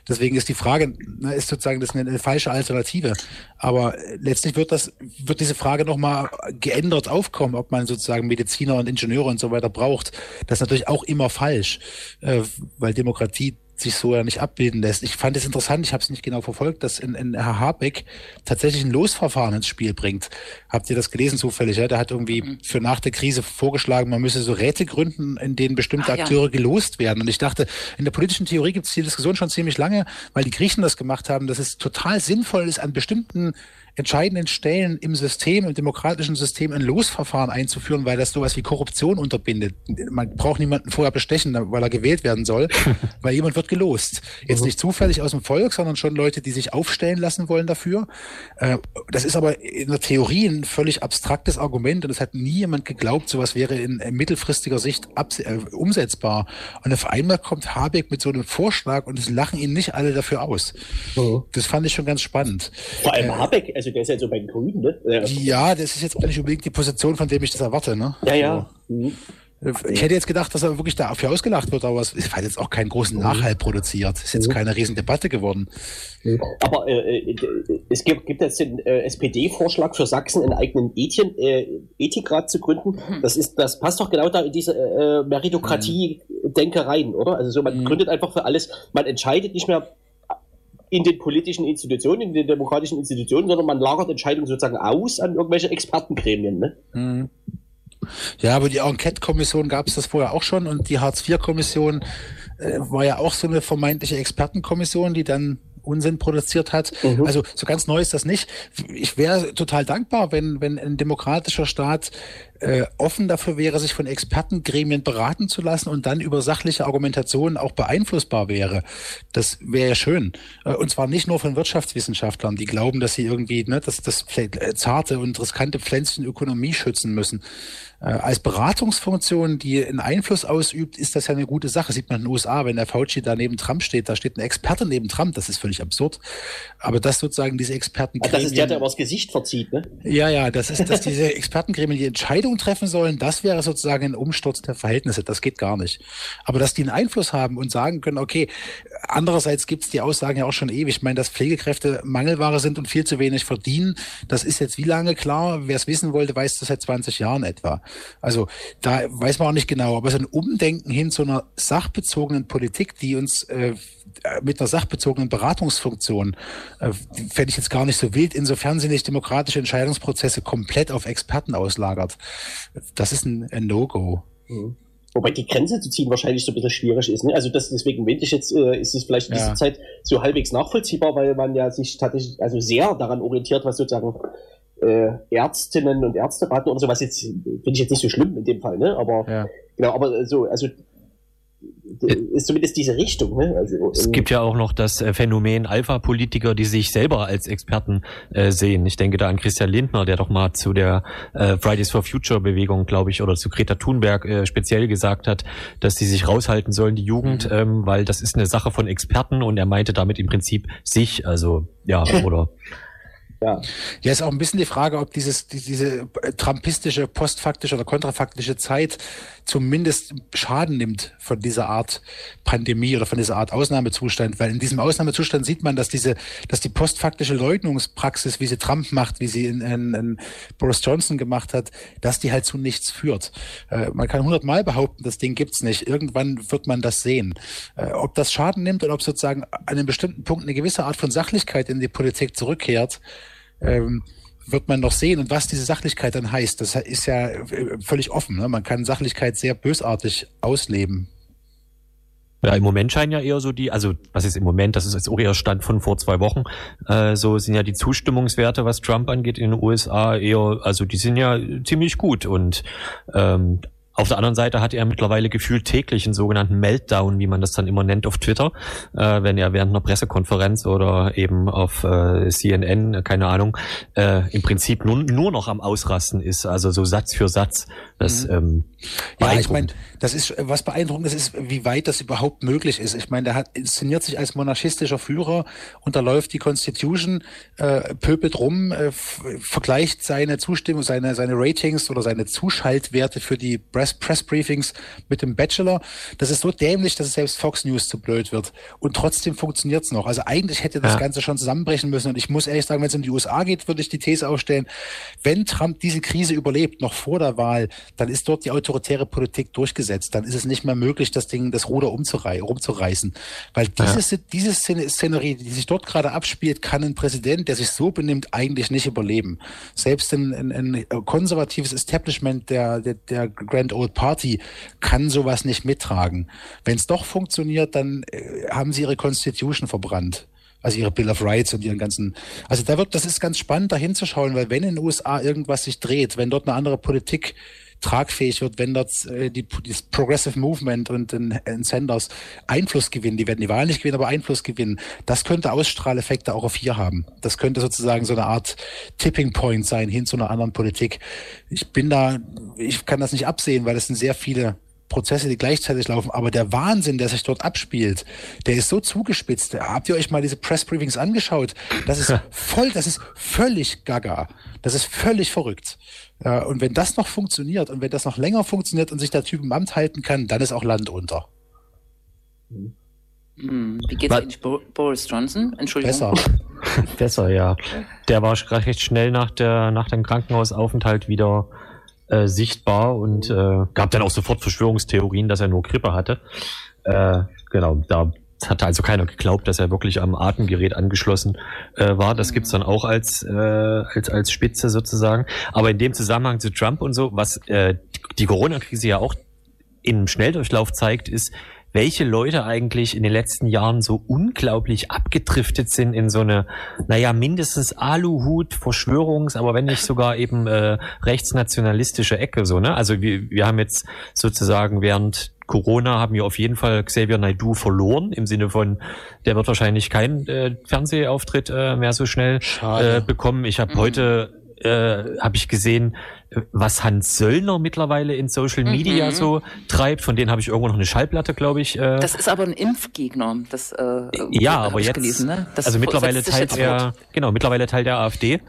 Deswegen ist die Frage, ne, ist sozusagen das eine, eine falsche Alternative. Aber letztlich wird das, wird diese Frage nochmal geändert aufkommen, ob man sozusagen Mediziner und Ingenieure und so weiter braucht. Das ist natürlich auch immer falsch, äh, weil Demokratie sich so ja nicht abbilden lässt. Ich fand es interessant, ich habe es nicht genau verfolgt, dass in, in Herr Habeck tatsächlich ein Losverfahren ins Spiel bringt. Habt ihr das gelesen zufällig? Ja? Der hat irgendwie mhm. für nach der Krise vorgeschlagen, man müsse so Räte gründen, in denen bestimmte Ach, Akteure ja. gelost werden. Und ich dachte, in der politischen Theorie gibt es die Diskussion schon ziemlich lange, weil die Griechen das gemacht haben, dass es total sinnvoll ist, an bestimmten entscheidenden Stellen im System, im demokratischen System ein Losverfahren einzuführen, weil das sowas wie Korruption unterbindet. Man braucht niemanden vorher bestechen, weil er gewählt werden soll, weil jemand wird gelost. Jetzt mhm. nicht zufällig aus dem Volk, sondern schon Leute, die sich aufstellen lassen wollen dafür. Äh, das ist aber in der Theorie ein völlig abstraktes Argument und es hat nie jemand geglaubt, sowas wäre in mittelfristiger Sicht äh, umsetzbar. Und auf einmal kommt Habeck mit so einem Vorschlag und es lachen ihn nicht alle dafür aus. Mhm. Das fand ich schon ganz spannend. Vor allem äh, Habeck, also der ist ja so bei den Grünen, ne? Ja, das ist jetzt auch nicht unbedingt die Position, von dem ich das erwarte, ne? Ja, ja. So. Mhm. Ich hätte jetzt gedacht, dass er wirklich dafür ausgelacht wird, aber es hat jetzt auch keinen großen mhm. Nachhalt produziert. Es ist jetzt mhm. keine Riesendebatte geworden. Mhm. Aber äh, äh, es gibt, gibt jetzt den äh, SPD-Vorschlag für Sachsen, einen eigenen Ethien, äh, Ethikrat zu gründen. Das ist, das passt doch genau da in diese äh, Meritokratie-Denke rein, oder? Also so, man gründet einfach für alles, man entscheidet nicht mehr in den politischen Institutionen, in den demokratischen Institutionen, sondern man lagert Entscheidungen sozusagen aus an irgendwelche Expertengremien. Ne? Mhm. Ja, aber die Enquete-Kommission gab es das vorher auch schon und die Hartz-IV-Kommission äh, war ja auch so eine vermeintliche Expertenkommission, die dann Unsinn produziert hat. Mhm. Also so ganz neu ist das nicht. Ich wäre total dankbar, wenn, wenn ein demokratischer Staat äh, offen dafür wäre, sich von Expertengremien beraten zu lassen und dann über sachliche Argumentationen auch beeinflussbar wäre. Das wäre ja schön. Äh, und zwar nicht nur von Wirtschaftswissenschaftlern, die glauben, dass sie irgendwie ne, das, das äh, zarte und riskante Pflänzchen Ökonomie schützen müssen. Äh, als Beratungsfunktion, die einen Einfluss ausübt, ist das ja eine gute Sache. Sieht man in den USA, wenn der Fauci da neben Trump steht, da steht ein Experte neben Trump, das ist völlig absurd. Aber das sozusagen diese Expertengremien... Das ist der, der aber das Gesicht verzieht, ne? Ja, ja, das ist, dass diese Expertengremien die Entscheidung treffen sollen, das wäre sozusagen ein Umsturz der Verhältnisse. Das geht gar nicht. Aber dass die einen Einfluss haben und sagen können, okay, andererseits gibt's die Aussagen ja auch schon ewig. Ich meine, dass Pflegekräfte Mangelware sind und viel zu wenig verdienen, das ist jetzt wie lange klar? Wer es wissen wollte, weiß das seit 20 Jahren etwa. Also da weiß man auch nicht genau, aber so ein Umdenken hin zu einer sachbezogenen Politik, die uns äh, mit einer sachbezogenen Beratungsfunktion äh, fände ich jetzt gar nicht so wild, insofern sie nicht demokratische Entscheidungsprozesse komplett auf Experten auslagert. Das ist ein, ein No-Go. Mhm. Wobei die Grenze zu ziehen wahrscheinlich so ein bisschen schwierig ist. Ne? Also das, deswegen wenn ich jetzt, äh, ist es vielleicht in dieser ja. Zeit so halbwegs nachvollziehbar, weil man ja sich tatsächlich also sehr daran orientiert, was sozusagen äh, Ärztinnen und Ärzte raten oder sowas jetzt finde ich jetzt nicht so schlimm in dem Fall, ne? Aber ja. genau, aber so, also ist zumindest diese Richtung. Ne? Also, es gibt ja auch noch das äh, Phänomen Alpha-Politiker, die sich selber als Experten äh, sehen. Ich denke da an Christian Lindner, der doch mal zu der äh, Fridays for Future Bewegung, glaube ich, oder zu Greta Thunberg äh, speziell gesagt hat, dass sie sich raushalten sollen, die Jugend, mhm. ähm, weil das ist eine Sache von Experten und er meinte damit im Prinzip sich, also ja, oder ja. ja, ist auch ein bisschen die Frage, ob dieses, diese trumpistische, postfaktische oder kontrafaktische Zeit zumindest Schaden nimmt von dieser Art Pandemie oder von dieser Art Ausnahmezustand, weil in diesem Ausnahmezustand sieht man, dass diese, dass die postfaktische Leugnungspraxis, wie sie Trump macht, wie sie in, in, in Boris Johnson gemacht hat, dass die halt zu nichts führt. Äh, man kann hundertmal behaupten, das Ding gibt's nicht. Irgendwann wird man das sehen. Äh, ob das Schaden nimmt oder ob sozusagen an einem bestimmten Punkt eine gewisse Art von Sachlichkeit in die Politik zurückkehrt, ähm, wird man noch sehen. Und was diese Sachlichkeit dann heißt, das ist ja äh, völlig offen. Ne? Man kann Sachlichkeit sehr bösartig ausleben. Ja, im Moment scheinen ja eher so die, also was ist im Moment, das ist jetzt auch eher Stand von vor zwei Wochen, äh, so sind ja die Zustimmungswerte, was Trump angeht in den USA eher, also die sind ja ziemlich gut und ähm, auf der anderen Seite hat er mittlerweile gefühlt täglich einen sogenannten Meltdown, wie man das dann immer nennt auf Twitter, äh, wenn er während einer Pressekonferenz oder eben auf äh, CNN, keine Ahnung, äh, im Prinzip nur, nur noch am Ausrasten ist, also so Satz für Satz. Das, mhm. ähm, ja, ich meine, das ist was beeindruckendes ist, wie weit das überhaupt möglich ist. Ich meine, der hat inszeniert sich als monarchistischer Führer, unterläuft die Constitution, äh, pöbelt rum, äh, vergleicht seine Zustimmung, seine seine Ratings oder seine Zuschaltwerte für die Press Press Briefings mit dem Bachelor. Das ist so dämlich, dass es selbst Fox News zu blöd wird. Und trotzdem funktioniert's noch. Also eigentlich hätte das ja. Ganze schon zusammenbrechen müssen. Und ich muss ehrlich sagen, wenn es um die USA geht, würde ich die These aufstellen, wenn Trump diese Krise überlebt, noch vor der Wahl, dann ist dort die autoritäre Politik durchgesetzt. Dann ist es nicht mehr möglich, das Ding, das Ruder umzurei rumzureißen. Weil diese, ja. diese Szenerie, die sich dort gerade abspielt, kann ein Präsident, der sich so benimmt, eigentlich nicht überleben. Selbst ein, ein, ein konservatives Establishment der, der, der Grand Old Party kann sowas nicht mittragen. Wenn es doch funktioniert, dann äh, haben sie ihre Constitution verbrannt. Also ihre Bill of Rights und ihren ganzen. Also da wird, das ist ganz spannend, da hinzuschauen, weil wenn in den USA irgendwas sich dreht, wenn dort eine andere Politik tragfähig wird, wenn dort äh, die, das Progressive Movement und in, in Sanders Einfluss gewinnen. Die werden die Wahl nicht gewinnen, aber Einfluss gewinnen. Das könnte Ausstrahleffekte auch auf hier haben. Das könnte sozusagen so eine Art Tipping Point sein hin zu einer anderen Politik. Ich bin da, ich kann das nicht absehen, weil es sind sehr viele Prozesse, die gleichzeitig laufen, aber der Wahnsinn, der sich dort abspielt, der ist so zugespitzt. Habt ihr euch mal diese Pressbriefings angeschaut? Das ist voll, das ist völlig gaga. Das ist völlig verrückt. Und wenn das noch funktioniert und wenn das noch länger funktioniert und sich der Typ im Amt halten kann, dann ist auch Land unter. Hm, Wie geht's eigentlich Bo Boris Johnson? Entschuldigung. Besser. Besser, ja. Der war recht schnell nach, der, nach dem Krankenhausaufenthalt wieder äh, sichtbar und äh, gab dann auch sofort Verschwörungstheorien, dass er nur Grippe hatte. Äh, genau, da hatte also keiner geglaubt, dass er wirklich am Atemgerät angeschlossen äh, war. Das gibt's dann auch als, äh, als, als Spitze sozusagen. Aber in dem Zusammenhang zu Trump und so, was äh, die Corona-Krise ja auch im Schnelldurchlauf zeigt, ist, welche Leute eigentlich in den letzten Jahren so unglaublich abgedriftet sind in so eine, naja, mindestens Aluhut, Verschwörungs, aber wenn nicht sogar eben äh, rechtsnationalistische Ecke so, ne? Also wir, wir haben jetzt sozusagen während Corona haben wir auf jeden Fall Xavier Naidoo verloren, im Sinne von, der wird wahrscheinlich keinen äh, Fernsehauftritt äh, mehr so schnell äh, bekommen. Ich habe mhm. heute äh, habe ich gesehen, was Hans Söllner mittlerweile in Social Media mhm. so treibt. Von denen habe ich irgendwo noch eine Schallplatte, glaube ich. Äh. Das ist aber ein Impfgegner. Das, äh, ja, aber jetzt. Gelesen, ne? also mittlerweile teilt er, genau, mittlerweile teilt der AfD. Äh,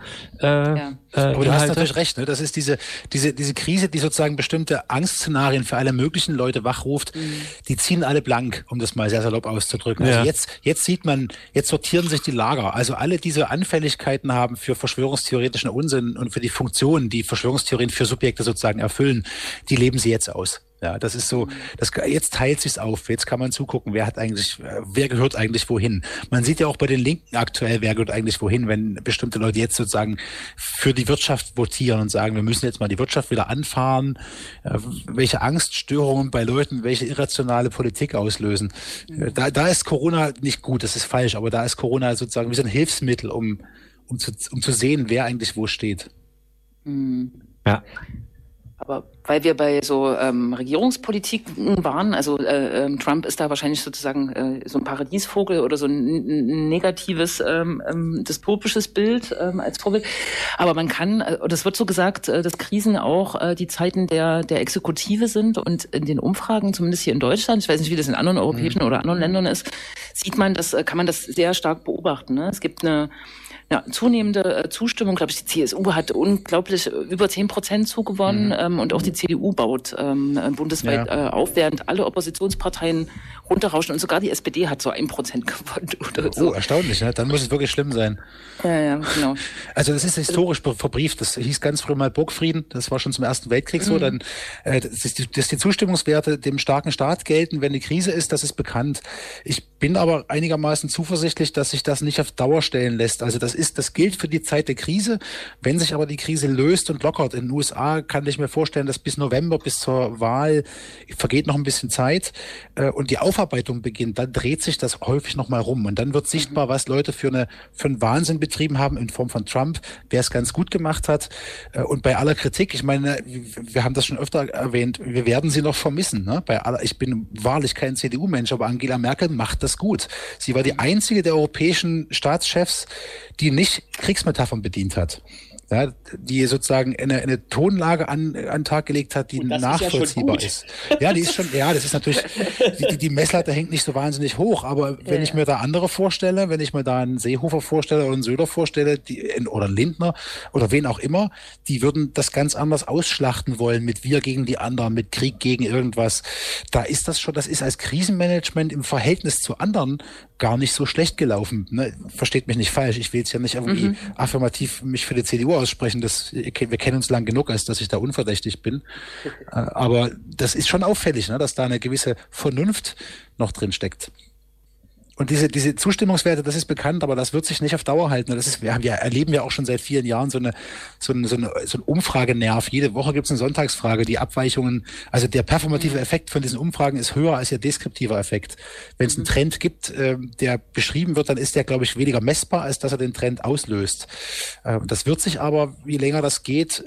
ja. äh, aber du hast natürlich recht. Ne? Das ist diese diese diese Krise, die sozusagen bestimmte Angstszenarien für alle möglichen Leute wachruft. Mhm. Die ziehen alle blank, um das mal sehr salopp auszudrücken. Also ja. jetzt jetzt sieht man, jetzt sortieren sich die Lager. Also alle diese Anfälligkeiten haben für verschwörungstheoretischen Unsinn und für die Funktionen, die Verschwörungstheoretischen Verschwörungstheorien für Subjekte sozusagen erfüllen, die leben sie jetzt aus. Ja, das ist so, das, jetzt teilt sich's auf. Jetzt kann man zugucken, wer hat eigentlich, wer gehört eigentlich wohin. Man sieht ja auch bei den Linken aktuell, wer gehört eigentlich wohin, wenn bestimmte Leute jetzt sozusagen für die Wirtschaft votieren und sagen, wir müssen jetzt mal die Wirtschaft wieder anfahren, äh, welche Angststörungen bei Leuten, welche irrationale Politik auslösen. Mhm. Da, da ist Corona nicht gut, das ist falsch, aber da ist Corona sozusagen wie so ein Hilfsmittel, um, um zu, um zu sehen, wer eigentlich wo steht. Mhm. Ja. Aber weil wir bei so ähm, Regierungspolitiken waren, also äh, äh, Trump ist da wahrscheinlich sozusagen äh, so ein Paradiesvogel oder so ein, negatives, ähm, ähm, dystopisches Bild ähm, als Vorbild. Aber man kann, äh, das wird so gesagt, äh, dass Krisen auch äh, die Zeiten der, der Exekutive sind und in den Umfragen, zumindest hier in Deutschland, ich weiß nicht, wie das in anderen europäischen mhm. oder anderen Ländern ist, sieht man das, äh, kann man das sehr stark beobachten. Ne? Es gibt eine ja, zunehmende äh, Zustimmung. Glaube ich, die CSU hat unglaublich äh, über zehn Prozent zugewonnen mhm. ähm, und auch die CDU baut ähm, äh, bundesweit ja. äh, auf, während alle Oppositionsparteien runterrauschen und sogar die SPD hat so ein Prozent gewonnen oder so. Oh, erstaunlich, ne? Dann muss es wirklich schlimm sein. Ja, ja, genau. Also das ist historisch verbrieft. Das hieß ganz früh mal Burgfrieden. Das war schon zum Ersten Weltkrieg so. Mhm. Dann, äh, dass, die, dass die Zustimmungswerte dem starken Staat gelten, wenn die Krise ist, das ist bekannt. Ich bin aber einigermaßen zuversichtlich, dass sich das nicht auf Dauer stellen lässt. Also das ist, das gilt für die Zeit der Krise. Wenn sich aber die Krise löst und lockert, in den USA kann ich mir vorstellen, dass bis November, bis zur Wahl vergeht noch ein bisschen Zeit äh, und die Aufarbeitung beginnt, dann dreht sich das häufig nochmal rum und dann wird sichtbar, was Leute für eine für einen Wahnsinn betrieben haben in Form von Trump, wer es ganz gut gemacht hat. Äh, und bei aller Kritik, ich meine, wir haben das schon öfter erwähnt, wir werden sie noch vermissen. Ne? Bei aller, ich bin wahrlich kein CDU-Mensch, aber Angela Merkel macht das das gut. Sie war die einzige der europäischen Staatschefs, die nicht Kriegsmetaphern bedient hat ja, die sozusagen eine, eine Tonlage an, an Tag gelegt hat, die nachvollziehbar ist, ja ist. Ja, die ist schon, ja, das ist natürlich, die, die Messlatte hängt nicht so wahnsinnig hoch, aber wenn ja. ich mir da andere vorstelle, wenn ich mir da einen Seehofer vorstelle oder einen Söder vorstelle, die, oder einen Lindner oder wen auch immer, die würden das ganz anders ausschlachten wollen mit wir gegen die anderen, mit Krieg gegen irgendwas. Da ist das schon, das ist als Krisenmanagement im Verhältnis zu anderen gar nicht so schlecht gelaufen. Ne? Versteht mich nicht falsch. Ich will jetzt ja nicht irgendwie mhm. affirmativ mich für die CDU aussprechen. Das, wir kennen uns lang genug, als dass ich da unverdächtig bin. Äh, aber das ist schon auffällig, ne? dass da eine gewisse Vernunft noch drin steckt. Und diese, diese Zustimmungswerte, das ist bekannt, aber das wird sich nicht auf Dauer halten. Das ist, wir, haben, wir erleben ja auch schon seit vielen Jahren so eine, so eine, so eine, so ein Umfragenerv. Jede Woche gibt es eine Sonntagsfrage. Die Abweichungen, also der performative mhm. Effekt von diesen Umfragen ist höher als der deskriptive Effekt. Wenn es einen mhm. Trend gibt, äh, der beschrieben wird, dann ist der, glaube ich, weniger messbar, als dass er den Trend auslöst. Äh, das wird sich aber, je länger das geht,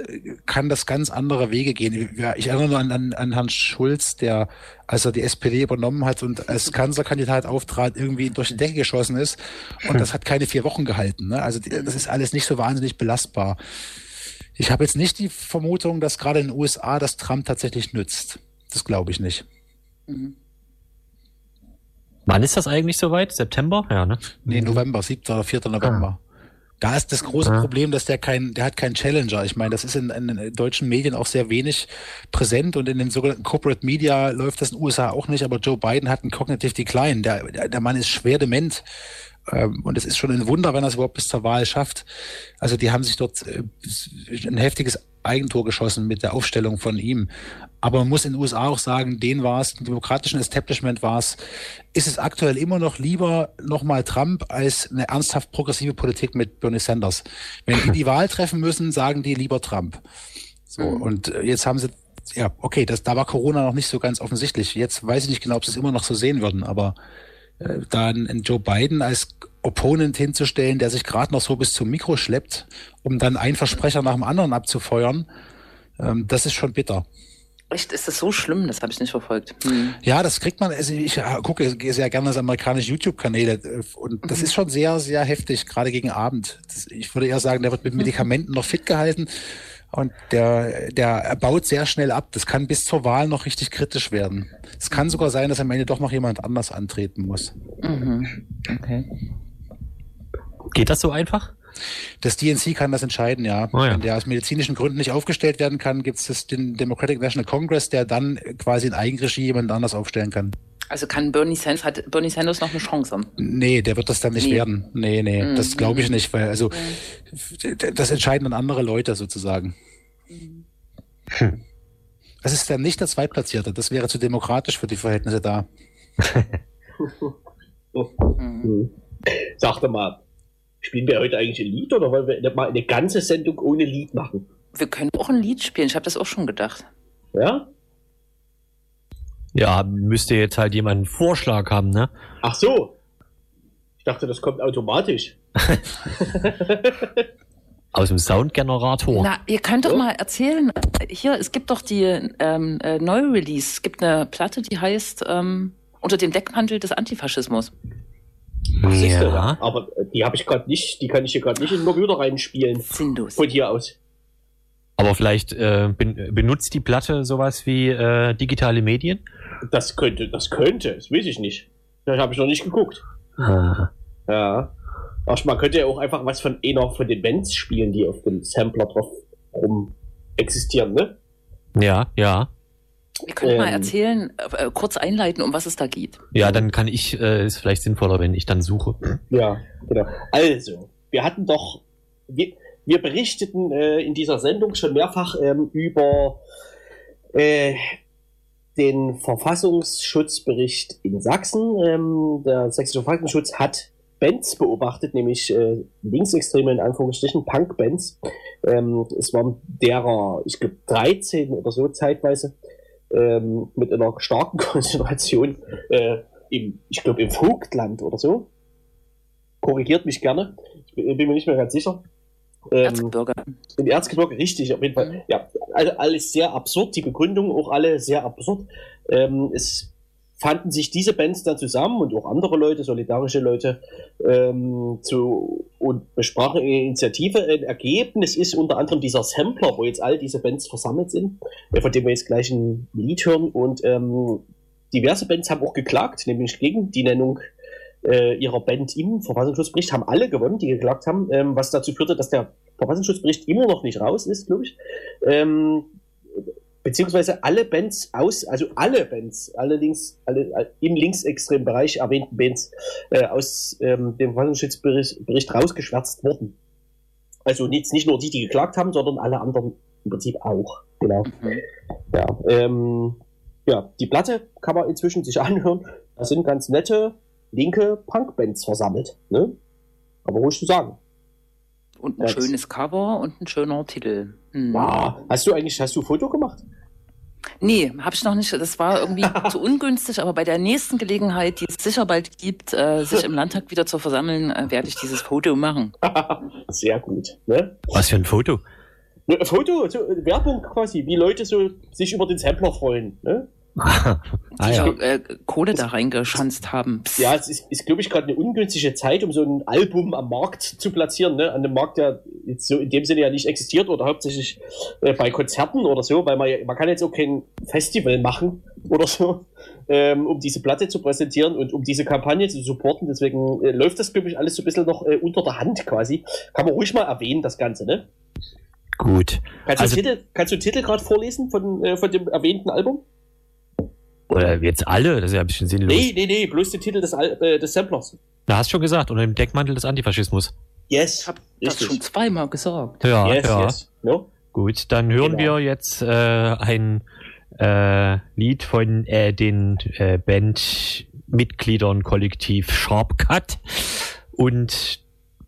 kann das ganz andere Wege gehen. Ich erinnere nur an, an, an Herrn Schulz, der als er die SPD übernommen hat und als Kanzlerkandidat auftrat, irgendwie durch die Decke geschossen ist. Und das hat keine vier Wochen gehalten. Ne? Also das ist alles nicht so wahnsinnig belastbar. Ich habe jetzt nicht die Vermutung, dass gerade in den USA das Trump tatsächlich nützt. Das glaube ich nicht. Mhm. Wann ist das eigentlich soweit? September? Ja, ne? Nee, November, 7. oder 4. November. Ah. Da ist das große ja. Problem, dass der kein, der hat keinen Challenger. Ich meine, das ist in, in, deutschen Medien auch sehr wenig präsent und in den sogenannten Corporate Media läuft das in den USA auch nicht, aber Joe Biden hat einen Cognitive Decline. Der, der Mann ist schwer dement. Ähm, und es ist schon ein Wunder, wenn er es überhaupt bis zur Wahl schafft. Also die haben sich dort äh, ein heftiges Eigentor geschossen mit der Aufstellung von ihm. Aber man muss in den USA auch sagen, den war es, im demokratischen Establishment war es, ist es aktuell immer noch lieber nochmal Trump als eine ernsthaft progressive Politik mit Bernie Sanders. Wenn die die Wahl treffen müssen, sagen die lieber Trump. So, mhm. und äh, jetzt haben sie, ja, okay, das, da war Corona noch nicht so ganz offensichtlich. Jetzt weiß ich nicht genau, ob sie es immer noch so sehen würden, aber da einen Joe Biden als Opponent hinzustellen, der sich gerade noch so bis zum Mikro schleppt, um dann einen Versprecher nach dem anderen abzufeuern, ähm, das ist schon bitter. Echt, ist das so schlimm? Das habe ich nicht verfolgt. Hm. Ja, das kriegt man, also ich gucke sehr gerne das amerikanische YouTube-Kanäle äh, und das mhm. ist schon sehr, sehr heftig, gerade gegen Abend. Das, ich würde eher sagen, der wird mit Medikamenten noch fit gehalten und der, der baut sehr schnell ab. Das kann bis zur Wahl noch richtig kritisch werden. Es kann sogar sein, dass am Ende doch noch jemand anders antreten muss. Mhm. Okay. Geht das so einfach? Das DNC kann das entscheiden, ja. Oh ja. Wenn der aus medizinischen Gründen nicht aufgestellt werden kann, gibt es den Democratic National Congress, der dann quasi in Eigenregie jemand anders aufstellen kann. Also kann Bernie Sanders, hat Bernie Sanders noch eine Chance? Nee, der wird das dann nicht nee. werden. Nee, nee, mhm. das glaube ich nicht, weil also mhm. das entscheiden dann andere Leute sozusagen. Hm. Das ist dann nicht der Zweitplatzierte, das wäre zu demokratisch für die Verhältnisse da. mhm. Sag doch mal, spielen wir heute eigentlich ein Lied oder wollen wir mal eine ganze Sendung ohne Lied machen? Wir können auch ein Lied spielen, ich habe das auch schon gedacht. Ja? Ja, müsste jetzt halt jemand einen Vorschlag haben, ne? Ach so. Ich dachte, das kommt automatisch. Aus dem Soundgenerator. Na, ihr könnt doch mal erzählen, hier, es gibt doch die ähm, äh, Neu-Release. Es gibt eine Platte, die heißt ähm, Unter dem Deckmantel des Antifaschismus. Ja. Aber die habe ich gerade nicht, die kann ich hier gerade nicht in den Computer reinspielen. Sinnlos. Von hier aus. Aber vielleicht äh, benutzt die Platte sowas wie äh, digitale Medien? Das könnte, das könnte, das weiß ich nicht. Da habe ich noch nicht geguckt. Ah. Ja. Ach, man könnte ja auch einfach was von einer von den Bands spielen, die auf dem Sampler drauf rum existieren, ne? Ja, ja. Wir können ähm, mal erzählen, äh, kurz einleiten, um was es da geht. Ja, dann kann ich, äh, ist vielleicht sinnvoller, wenn ich dann suche. Ja, genau. Also, wir hatten doch, wir, wir berichteten äh, in dieser Sendung schon mehrfach ähm, über äh, den Verfassungsschutzbericht in Sachsen. Ähm, der sächsische Verfassungsschutz hat Bands beobachtet, nämlich äh, linksextreme in Anführungsstrichen, Punk-Bands. Ähm, es waren derer, ich glaube, 13 oder so zeitweise, ähm, mit einer starken Konzentration äh, im, ich glaube, im Vogtland oder so. Korrigiert mich gerne. Ich bin mir nicht mehr ganz sicher. Ähm, Erzgebirge. In Erzgebirge, richtig, auf jeden Fall. Mhm. Ja, also alles sehr absurd, die Begründung auch alle sehr absurd. Ähm, es fanden sich diese Bands dann zusammen und auch andere Leute, solidarische Leute, ähm, zu, und besprachen eine Initiative. Ein Ergebnis ist unter anderem dieser Sampler, wo jetzt all diese Bands versammelt sind, äh, von dem wir jetzt gleich ein Lied hören. Und ähm, diverse Bands haben auch geklagt, nämlich gegen die Nennung äh, ihrer Band im Verfassungsschutzbericht, haben alle gewonnen, die geklagt haben, ähm, was dazu führte, dass der Verfassungsschutzbericht immer noch nicht raus ist, glaube ich. Ähm, beziehungsweise alle Bands aus, also alle Bands, alle links, alle im linksextremen Bereich erwähnten Bands äh, aus ähm, dem Verfassungsschutzbericht Bericht rausgeschwärzt wurden. Also nicht, nicht nur die, die geklagt haben, sondern alle anderen im Prinzip auch. Genau. Mhm. Ja, ähm, ja, die Platte kann man inzwischen sich anhören. Da sind ganz nette linke Punkbands versammelt. Ne? Aber ruhig zu sagen. Und ein Das- schönes Cover und ein schöner Titel. Hm. Ah, hast du eigentlich, hast du ein Foto gemacht? Nee, habe ich noch nicht. Das war irgendwie zu ungünstig, aber bei der nächsten Gelegenheit, die es sicher bald gibt, äh, sich im Landtag wieder zu versammeln, äh, werde ich dieses Foto machen. Sehr gut. Ne? Was für ein Foto? Ne, ein Foto, so, Werbung quasi, wie Leute so sich über den Sampler freuen. Ne? ah ja. äh, Kohle da reingeschanzt haben. Ja, es ist, ist glaube ich, gerade eine ungünstige Zeit, um so ein Album am Markt zu platzieren. Ne? An einem Markt, der jetzt so in dem Sinne ja nicht existiert oder hauptsächlich äh, bei Konzerten oder so, weil man, man kann jetzt auch kein Festival machen oder so, ähm, um diese Platte zu präsentieren und um diese Kampagne zu supporten. Deswegen äh, läuft das, glaube ich, alles so ein bisschen noch äh, unter der Hand quasi. Kann man ruhig mal erwähnen, das Ganze, ne? Gut. Kannst Also- du den Titel, kannst du den Titel gerade vorlesen von, äh, von dem erwähnten Album? Oder jetzt alle? Das ist ja ein bisschen sinnlos. Nee, nee, nee, bloß den Titel des, Al äh, des Samplers. Da hast du schon gesagt, unter dem Deckmantel des Antifaschismus. Yes. Ich habe das schon zweimal gesagt. Ja, Yes, ja. yes. No? Gut, dann hören Genau. wir jetzt äh, ein äh, Lied von äh, den äh, Bandmitgliedern Kollektiv Sharp Cut und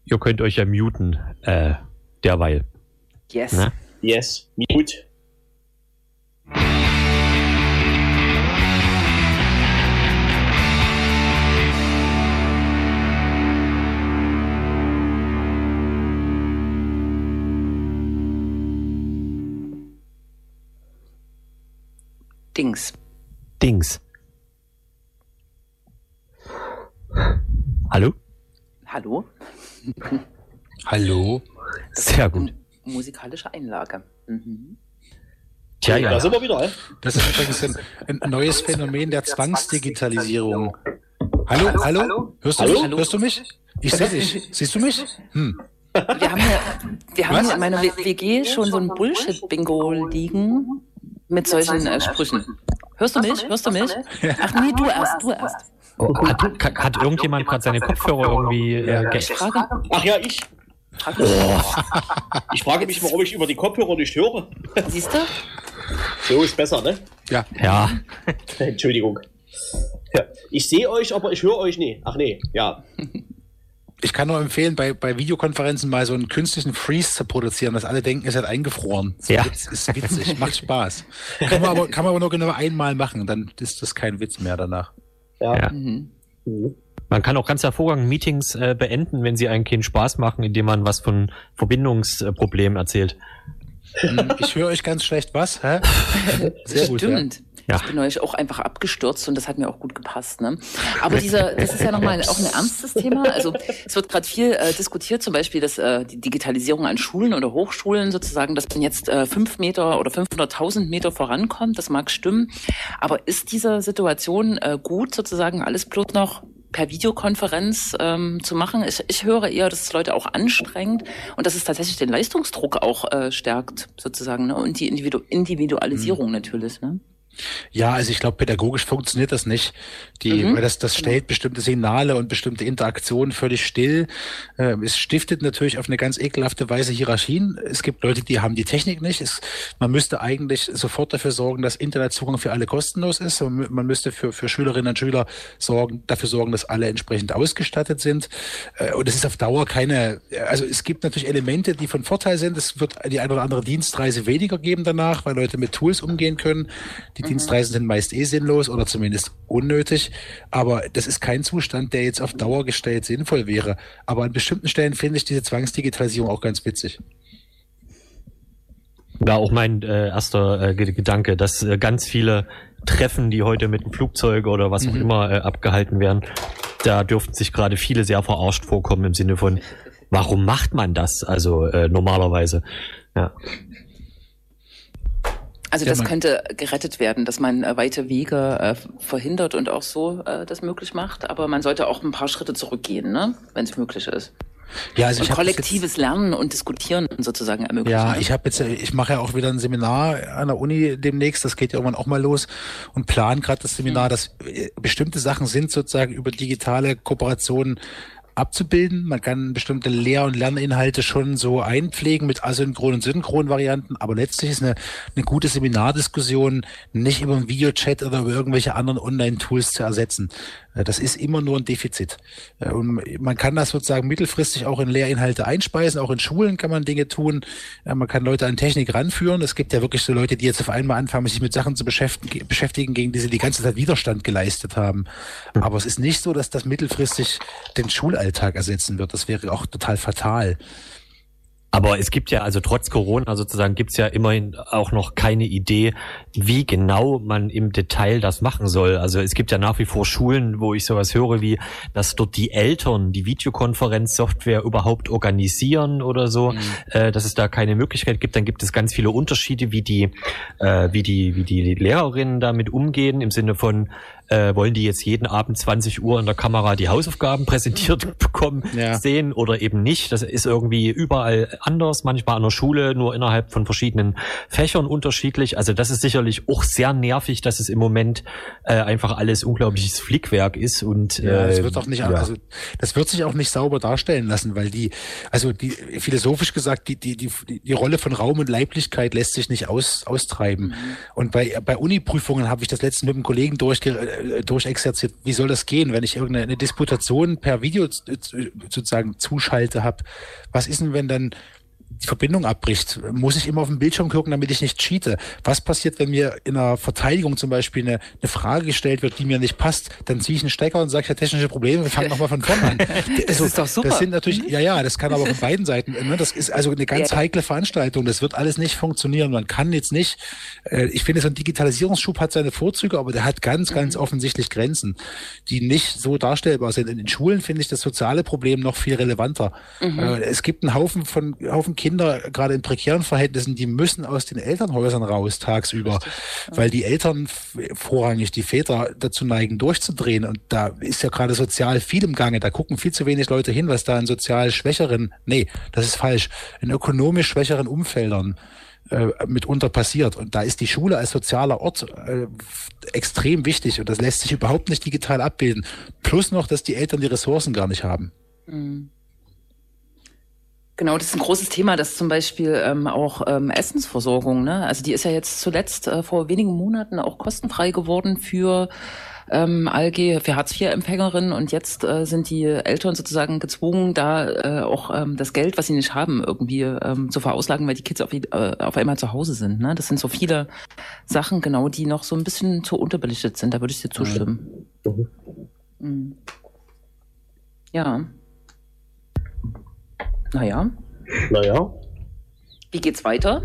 ihr könnt euch ja muten äh, derweil. Yes. Ne? Yes. Mute. Dings. Dings. Hallo? Hallo? Hallo? Sehr gut. Musikalische Einlage. Mhm. Tja, ja. Da sind wir wieder, ey. Das ist übrigens ein, ein neues Phänomen der Zwangsdigitalisierung. Hallo, hallo? Hörst du Hallo? mich? Hörst du mich? Ich sehe dich. Siehst du mich? Hm. Wir haben hier, wir haben in meiner WG schon so ein Bullshit-Bingo liegen mit solchen äh, Sprüchen. Hörst du mich? Hörst du mich? Ach nee, du erst, du erst. Oh, hat, hat irgendjemand gerade seine Kopfhörer irgendwie äh, ge Ich frage, Ach ja, ich. frage Ich frage mich, warum ich über die Kopfhörer nicht höre. siehst du? So ist besser, ne? Ja, Ja, Entschuldigung. Ja. Ich sehe euch, aber ich höre euch nie. Ach nee, ja. Ich kann nur empfehlen, bei, bei Videokonferenzen mal so einen künstlichen Freeze zu produzieren, dass alle denken, es hat eingefroren. So Ja. Witz, ist witzig, macht Spaß. Kann man, aber, kann man aber nur genau einmal machen, dann ist das kein Witz mehr danach. Ja. Ja. Mhm. Mhm. man kann auch ganz hervorragend Meetings äh, beenden, wenn sie einen keinen Spaß machen, indem man was von Verbindungsproblemen erzählt. Hm, Ich höre euch ganz schlecht. Was? Hä? Sehr gut. Stimmt. Ja. Ich bin euch auch einfach abgestürzt und das hat mir auch gut gepasst. Ne? Aber dieser, das ist ja nochmal auch ein ernstes Thema. Also es wird gerade viel äh, diskutiert, zum Beispiel dass äh, die Digitalisierung an Schulen oder Hochschulen sozusagen, dass man jetzt äh, fünf Meter oder 500.000 Meter vorankommt. Das mag stimmen. Aber ist diese Situation äh, gut, sozusagen alles bloß noch per Videokonferenz ähm, zu machen. Ich, ich höre eher, dass es Leute auch anstrengt und dass es tatsächlich den Leistungsdruck auch äh, stärkt, sozusagen, ne? und die Individu Individualisierung natürlich. Ne? Ja, also ich glaube, pädagogisch funktioniert das nicht. Die, Mhm. weil das, das stellt bestimmte Signale und bestimmte Interaktionen völlig still. Äh, es stiftet natürlich auf eine ganz ekelhafte Weise Hierarchien. Es gibt Leute, die haben die Technik nicht. Es, man müsste eigentlich sofort dafür sorgen, dass Internetzugang für alle kostenlos ist. Man man müsste für, für Schülerinnen und Schüler sorgen, dafür sorgen, dass alle entsprechend ausgestattet sind. Äh, und es ist auf Dauer keine, also es gibt natürlich Elemente, die von Vorteil sind. Es wird die eine oder andere Dienstreise weniger geben danach, weil Leute mit Tools umgehen können. Die Dienstreisen sind meist eh sinnlos oder zumindest unnötig. Aber das ist kein Zustand, der jetzt auf Dauer gestellt sinnvoll wäre. Aber an bestimmten Stellen finde ich diese Zwangsdigitalisierung auch ganz witzig. War auch mein äh, erster äh, Ge- Gedanke, dass äh, ganz viele Treffen, die heute mit dem Flugzeug oder was auch Mhm. immer äh, abgehalten werden, da dürften sich gerade viele sehr verarscht vorkommen im Sinne von, warum macht man das? Also äh, normalerweise. Ja. Also das könnte gerettet werden, dass man äh, weite Wege äh, verhindert und auch so äh, das möglich macht. Aber man sollte auch ein paar Schritte zurückgehen, ne? wenn es möglich ist. Ja, also und ich das jetzt- kollektives Lernen und Diskutieren sozusagen ermöglichen. Ja, ne? ich habe jetzt, ich mache ja auch wieder ein Seminar an der Uni demnächst, das geht ja irgendwann auch mal los und plan gerade das Seminar, dass äh, bestimmte Sachen sind sozusagen über digitale Kooperationen abzubilden. Man kann bestimmte Lehr- und Lerninhalte schon so einpflegen mit asynchronen und synchronen Varianten, aber letztlich ist eine, eine gute Seminardiskussion nicht über einen Videochat oder über irgendwelche anderen Online-Tools zu ersetzen. Das ist immer nur ein Defizit. Und man kann das sozusagen mittelfristig auch in Lehrinhalte einspeisen, auch in Schulen kann man Dinge tun. Man kann Leute an Technik ranführen. Es gibt ja wirklich so Leute, die jetzt auf einmal anfangen, sich mit Sachen zu beschäftigen, beschäftigen gegen die sie die ganze Zeit Widerstand geleistet haben. Aber es ist nicht so, dass das mittelfristig den Schulalltag ersetzen wird. Das wäre auch total fatal. Aber es gibt ja, also trotz Corona sozusagen, gibt's ja immerhin auch noch keine Idee, wie genau man im Detail das machen soll. Also es gibt ja nach wie vor Schulen, wo ich sowas höre, wie, dass dort die Eltern die Videokonferenzsoftware überhaupt organisieren oder so, mhm. äh, dass es da keine Möglichkeit gibt. Dann gibt es ganz viele Unterschiede, wie die, äh, wie die, wie die Lehrerinnen damit umgehen, im Sinne von, äh, wollen die jetzt jeden Abend 20 Uhr in der Kamera die Hausaufgaben präsentiert bekommen, ja. sehen oder eben nicht. Das ist irgendwie überall anders, manchmal an der Schule nur innerhalb von verschiedenen Fächern unterschiedlich. Also das ist sicherlich auch sehr nervig, dass es im Moment äh, einfach alles unglaubliches Flickwerk ist und äh, ja, das wird auch nicht, ja. also das wird sich auch nicht sauber darstellen lassen, weil die, also die philosophisch gesagt, die die die die Rolle von Raum und Leiblichkeit lässt sich nicht aus, austreiben. Mhm. Und bei bei Uni-Prüfungen habe ich das letzte mit einem Kollegen durchge äh, durchexerziert. Wie soll das gehen, wenn ich irgendeine Disputation per Video sozusagen zuschalte habe? Was ist denn, wenn dann die Verbindung abbricht, muss ich immer auf den Bildschirm gucken, damit ich nicht cheate. Was passiert, wenn mir in einer Verteidigung zum Beispiel eine, eine Frage gestellt wird, die mir nicht passt? Dann ziehe ich einen Stecker und sage, ich habe technische Probleme, wir fangen nochmal von vorne an. das also, ist doch super. Das sind natürlich, mhm. ja, ja, das kann aber von beiden Seiten. Ne? Das ist also eine ganz ja. heikle Veranstaltung. Das wird alles nicht funktionieren. Man kann jetzt nicht, äh, ich finde, so ein Digitalisierungsschub hat seine Vorzüge, aber der hat ganz, ganz mhm. offensichtlich Grenzen, die nicht so darstellbar sind. In den Schulen finde ich das soziale Problem noch viel relevanter. Mhm. Äh, es gibt einen Haufen von, Haufen Kinder, gerade in prekären Verhältnissen, die müssen aus den Elternhäusern raus tagsüber, weil die Eltern vorrangig die Väter dazu neigen, durchzudrehen. Und da ist ja gerade sozial viel im Gange. Da gucken viel zu wenig Leute hin, was da in sozial schwächeren, nee, das ist falsch, in ökonomisch schwächeren Umfeldern äh, mitunter passiert. Und da ist die Schule als sozialer Ort äh, extrem wichtig und das lässt sich überhaupt nicht digital abbilden. Plus noch, dass die Eltern die Ressourcen gar nicht haben. Mhm. Genau, das ist ein großes Thema, das zum Beispiel ähm, auch ähm, Essensversorgung. Ne? Also die ist ja jetzt zuletzt äh, vor wenigen Monaten auch kostenfrei geworden für ähm, ALG, für Hartz-IV-Empfängerinnen und jetzt äh, sind die Eltern sozusagen gezwungen, da äh, auch ähm, das Geld, was sie nicht haben, irgendwie ähm, zu verauslagen, weil die Kids auf, äh, auf einmal zu Hause sind. Ne? Das sind so viele Sachen, genau, die noch so ein bisschen zu unterbelichtet sind. Da würde ich dir zustimmen. Mhm. Ja. Naja. Naja. Wie geht's weiter?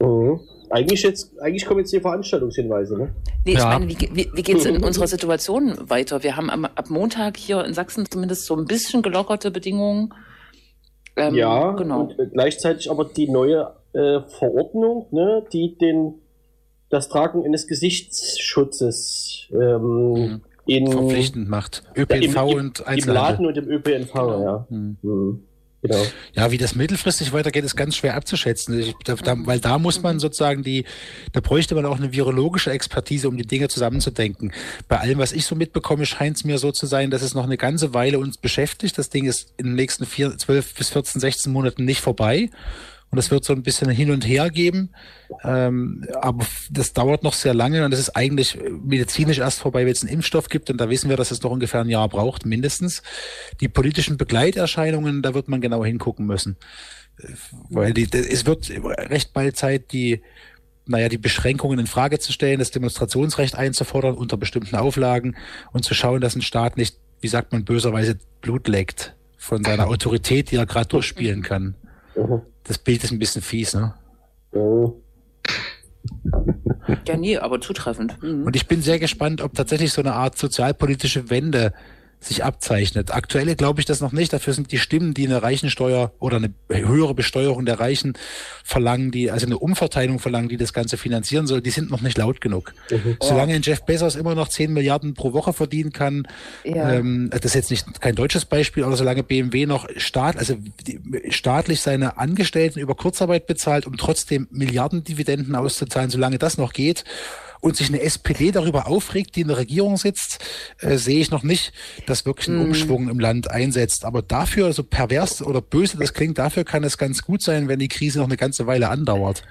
Mhm. Eigentlich, jetzt, eigentlich kommen jetzt die Veranstaltungshinweise, ne? Nee, ich ja. meine, wie, wie, wie geht's in unserer Situation weiter? Wir haben am, ab Montag hier in Sachsen zumindest so ein bisschen gelockerte Bedingungen. Ähm, ja, genau. Und gleichzeitig aber die neue äh, Verordnung, ne, die den das Tragen eines Gesichtsschutzes ähm, mhm. in, verpflichtend macht. ÖPNV ja, im, und Einzelhandel. Im Laden und im ÖPNV, genau. ja. Mhm. Mhm. Genau. Ja, wie das mittelfristig weitergeht, ist ganz schwer abzuschätzen. Ich, da, da, weil da muss man sozusagen die, da bräuchte man auch eine virologische Expertise, um die Dinge zusammenzudenken. Bei allem, was ich so mitbekomme, scheint es mir so zu sein, dass es noch eine ganze Weile uns beschäftigt. Das Ding ist in den nächsten vier, 12 bis 14, 16 Monaten nicht vorbei. Und es wird so ein bisschen hin und her geben. Ähm, aber das dauert noch sehr lange und es ist eigentlich medizinisch erst vorbei, wenn es einen Impfstoff gibt. Und da wissen wir, dass es noch ungefähr ein Jahr braucht, mindestens. Die politischen Begleiterscheinungen, da wird man genau hingucken müssen. Weil die, es wird recht bald Zeit, die, naja, die Beschränkungen in Frage zu stellen, das Demonstrationsrecht einzufordern unter bestimmten Auflagen und zu schauen, dass ein Staat nicht, wie sagt man böserweise, Blut leckt von seiner Autorität, die er gerade durchspielen kann. Mhm. Das Bild ist ein bisschen fies, ne? Mhm. Ja, nee, aber zutreffend. Mhm. Und ich bin sehr gespannt, ob tatsächlich so eine Art sozialpolitische Wende sich abzeichnet. Aktuell glaube ich das noch nicht. Dafür sind die Stimmen, die eine Reichensteuer oder eine höhere Besteuerung der Reichen verlangen, die also eine Umverteilung verlangen, die das Ganze finanzieren soll, die sind noch nicht laut genug. Mhm. Solange ein Jeff Bezos immer noch 10 Milliarden pro Woche verdienen kann, ja. ähm, das ist jetzt nicht kein deutsches Beispiel, aber solange BMW noch staat, also die, staatlich seine Angestellten über Kurzarbeit bezahlt, um trotzdem Milliarden Dividenden auszuzahlen, solange das noch geht, und sich eine SPD darüber aufregt, die in der Regierung sitzt, äh, sehe ich noch nicht, dass wirklich ein mm. Umschwung im Land einsetzt. Aber dafür, so also pervers oder böse das klingt, dafür kann es ganz gut sein, wenn die Krise noch eine ganze Weile andauert.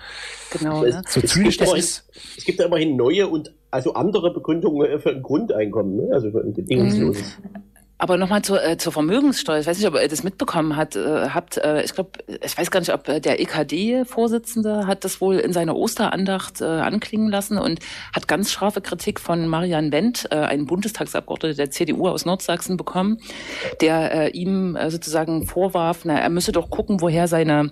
Genau. Ne? So zynisch das ist. Es gibt ja immerhin neue und also andere Begründungen für ein Grundeinkommen, ne? also für ein bedingungsloses. Mhm. Aber nochmal zur, äh, zur Vermögenssteuer. Ich weiß nicht, ob ihr das mitbekommen hat, äh, habt. Äh, ich glaube, ich weiß gar nicht, ob äh, der EKD-Vorsitzende hat das wohl in seiner Osterandacht äh, anklingen lassen und hat ganz scharfe Kritik von Marian Wendt, äh, einem Bundestagsabgeordneter der CDU aus Nordsachsen, bekommen, der äh, ihm äh, sozusagen vorwarf, na, er müsse doch gucken, woher seine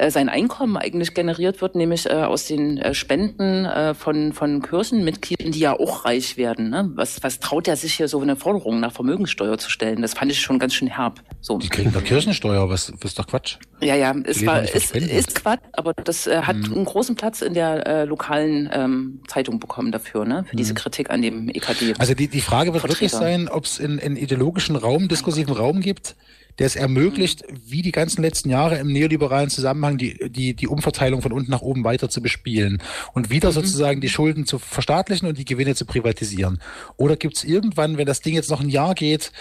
äh, sein Einkommen eigentlich generiert wird, nämlich äh, aus den äh, Spenden äh, von, von Kirchenmitgliedern, die ja auch reich werden. Ne? Was, was traut er sich hier so eine Forderung nach Vermögenssteuer zu stellen? Das fand ich schon ganz schön herb. So. Die kriegen doch Kirchensteuer, was, was ist doch Quatsch. Ja, ja, es war, ist, ist Quatsch, aber das äh, hat hm. einen großen Platz in der äh, lokalen ähm, Zeitung bekommen dafür, ne? für hm. diese Kritik an dem EKD. Also die, die Frage wird Vertreter. wirklich sein, ob es in, in ideologischen Raum, diskursiven Raum gibt, der es ermöglicht, wie die ganzen letzten Jahre im neoliberalen Zusammenhang die, die, die Umverteilung von unten nach oben weiter zu bespielen und wieder mhm. sozusagen die Schulden zu verstaatlichen und die Gewinne zu privatisieren. Oder gibt es irgendwann, wenn das Ding jetzt noch ein Jahr geht,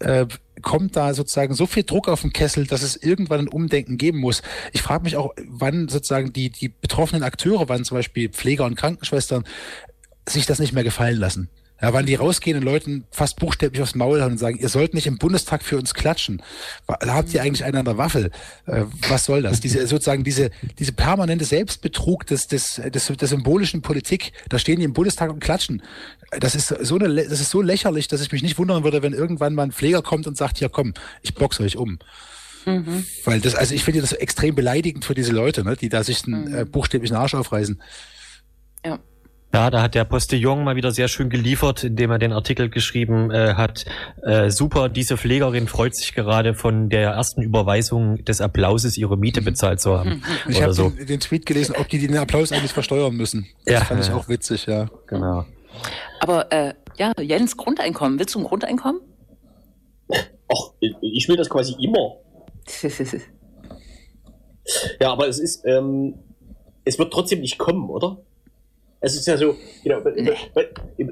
äh, kommt da sozusagen so viel Druck auf den Kessel, dass es irgendwann ein Umdenken geben muss. Ich frage mich auch, wann sozusagen die, die betroffenen Akteure, wann zum Beispiel Pfleger und Krankenschwestern, sich das nicht mehr gefallen lassen. Ja, wann die rausgehen und Leuten fast buchstäblich aufs Maul haben und sagen, ihr sollt nicht im Bundestag für uns klatschen. Da habt ihr eigentlich einen an der Waffel. Äh, was soll das? Diese, sozusagen diese, diese permanente Selbstbetrug des, des, des, der symbolischen Politik. Da stehen die im Bundestag und klatschen. Das ist so eine, das ist so lächerlich, dass ich mich nicht wundern würde, wenn irgendwann mal ein Pfleger kommt und sagt, ja komm, ich boxe euch um. Mhm. Weil das, also ich finde das extrem beleidigend für diese Leute, ne, die da sich einen mhm. äh, buchstäblichen Arsch aufreißen. Ja. Da hat der Postillon mal wieder sehr schön geliefert, indem er den Artikel geschrieben äh, hat. Äh, super, diese Pflegerin freut sich gerade von der ersten Überweisung des Applauses ihre Miete mhm. bezahlt zu haben. Ich habe so. den, den, Tweet gelesen, ob die den Applaus eigentlich versteuern müssen. Das ja, fand ich auch witzig, ja. Genau. Aber äh, ja, Jens, Grundeinkommen. Willst du ein Grundeinkommen? Ach, ich will das quasi immer. ja, aber es ist, ähm, es wird trotzdem nicht kommen, oder? Es ist ja so, genau,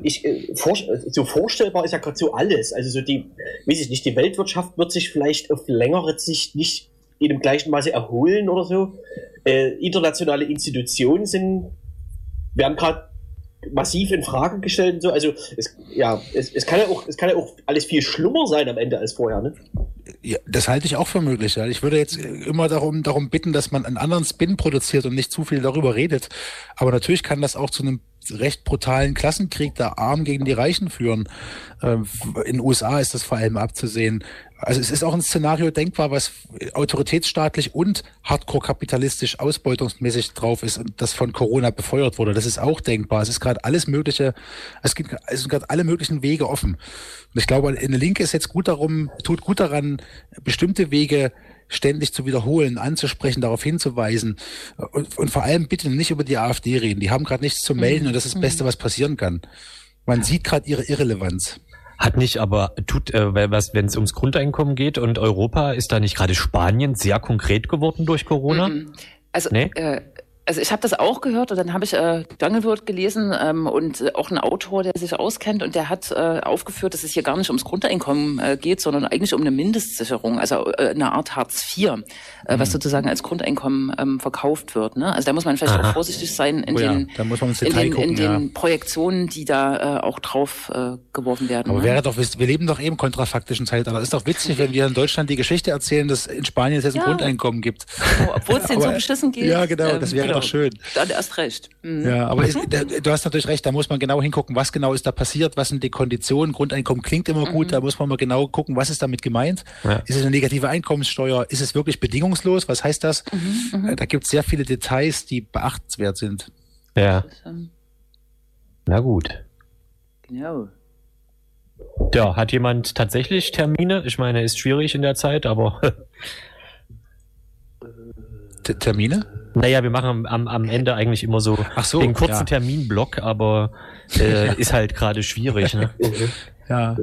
ich, äh, so vorstellbar ist ja gerade so alles. Also so die, weiß ich nicht, die Weltwirtschaft wird sich vielleicht auf längere Sicht nicht in dem gleichen Maße erholen oder so. Äh, internationale Institutionen sind, werden gerade massiv in Frage gestellt und so. Also es, ja, es, es, kann ja auch, es kann ja auch alles viel schlimmer sein am Ende als vorher, ne? Ja, das halte ich auch für möglich. Ja. Ich würde jetzt immer darum, darum bitten, dass man einen anderen Spin produziert und nicht zu viel darüber redet. Aber natürlich kann das auch zu einem recht brutalen Klassenkrieg der Armen gegen die Reichen führen. Ähm, in den USA ist das vor allem abzusehen. Also es ist auch ein Szenario denkbar, was autoritätsstaatlich und hardcore-kapitalistisch ausbeutungsmäßig drauf ist und das von Corona befeuert wurde. Das ist auch denkbar. Es ist gerade alles Mögliche, es, gibt, es sind gerade alle möglichen Wege offen. Und ich glaube, eine Linke ist jetzt gut darum, tut gut daran, bestimmte Wege ständig zu wiederholen, anzusprechen, darauf hinzuweisen und, und vor allem bitte nicht über die AfD reden. Die haben gerade nichts zu melden mhm. und das ist das Beste, was passieren kann. Man sieht gerade ihre Irrelevanz. Hat nicht, aber tut, äh, was, wenn es ums Grundeinkommen geht und Europa, ist da nicht gerade Spanien sehr konkret geworden durch Corona? Mhm. Also nee? äh, also ich habe das auch gehört und dann habe ich äh, Dangelwirth gelesen ähm, und äh, auch ein Autor, der sich auskennt und der hat äh, aufgeführt, dass es hier gar nicht ums Grundeinkommen äh, geht, sondern eigentlich um eine Mindestsicherung, also äh, eine Art Hartz IV, äh, mhm. was sozusagen als Grundeinkommen ähm, verkauft wird. Ne? Also da muss man vielleicht Aha. auch vorsichtig sein in, oh ja, den, in, den, gucken, in ja. den Projektionen, die da äh, auch drauf äh, geworfen werden. Aber ne? wäre doch, wir leben doch eben kontrafaktischen Zeitalter. Ist doch witzig, wenn wir in Deutschland die Geschichte erzählen, dass in Spanien es jetzt ein Grundeinkommen gibt. Obwohl es denen so beschissen geht. Ja, genau, das wäre genau. doch schön. Dann erst recht. Mhm. Ja, aber ist, du hast natürlich recht, da muss man genau hingucken, was genau ist da passiert, was sind die Konditionen. Grundeinkommen klingt immer gut, mhm. da muss man mal genau gucken, was ist damit gemeint. Ja. Ist es eine negative Einkommenssteuer? Ist es wirklich bedingungslos? Was heißt das? Mhm, mhm. da gibt es sehr viele Details, die beachtenswert sind. Ja. Na gut. Genau. Ja, hat jemand tatsächlich Termine? Ich meine, ist schwierig in der Zeit, aber. Termine? Naja, wir machen am, am Ende eigentlich immer so, Ach so den kurzen ja. Terminblock, aber äh, ist halt gerade schwierig. Ne? ja.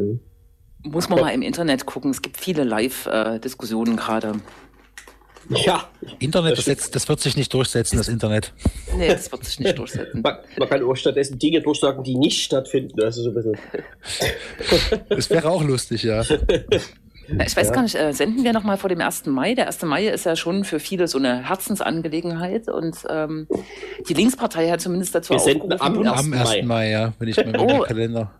Muss man mal im Internet gucken. Es gibt viele Live-Diskussionen gerade. Ja. Internet, das, jetzt, das, wird sich nicht durchsetzen, das Internet. Nee, das wird sich nicht durchsetzen. Man, man kann auch stattdessen Dinge durchsagen, die nicht stattfinden. Also so ein bisschen. Das wäre auch lustig, ja. Na, ich weiß ja. gar nicht, äh, senden wir nochmal vor dem 1. Mai? Der 1. Mai ist ja schon für viele so eine Herzensangelegenheit und ähm, die Linkspartei hat zumindest dazu wir aufgerufen. Am, am 1. Mai. Mai, ja, wenn ich mal oh, Kalender.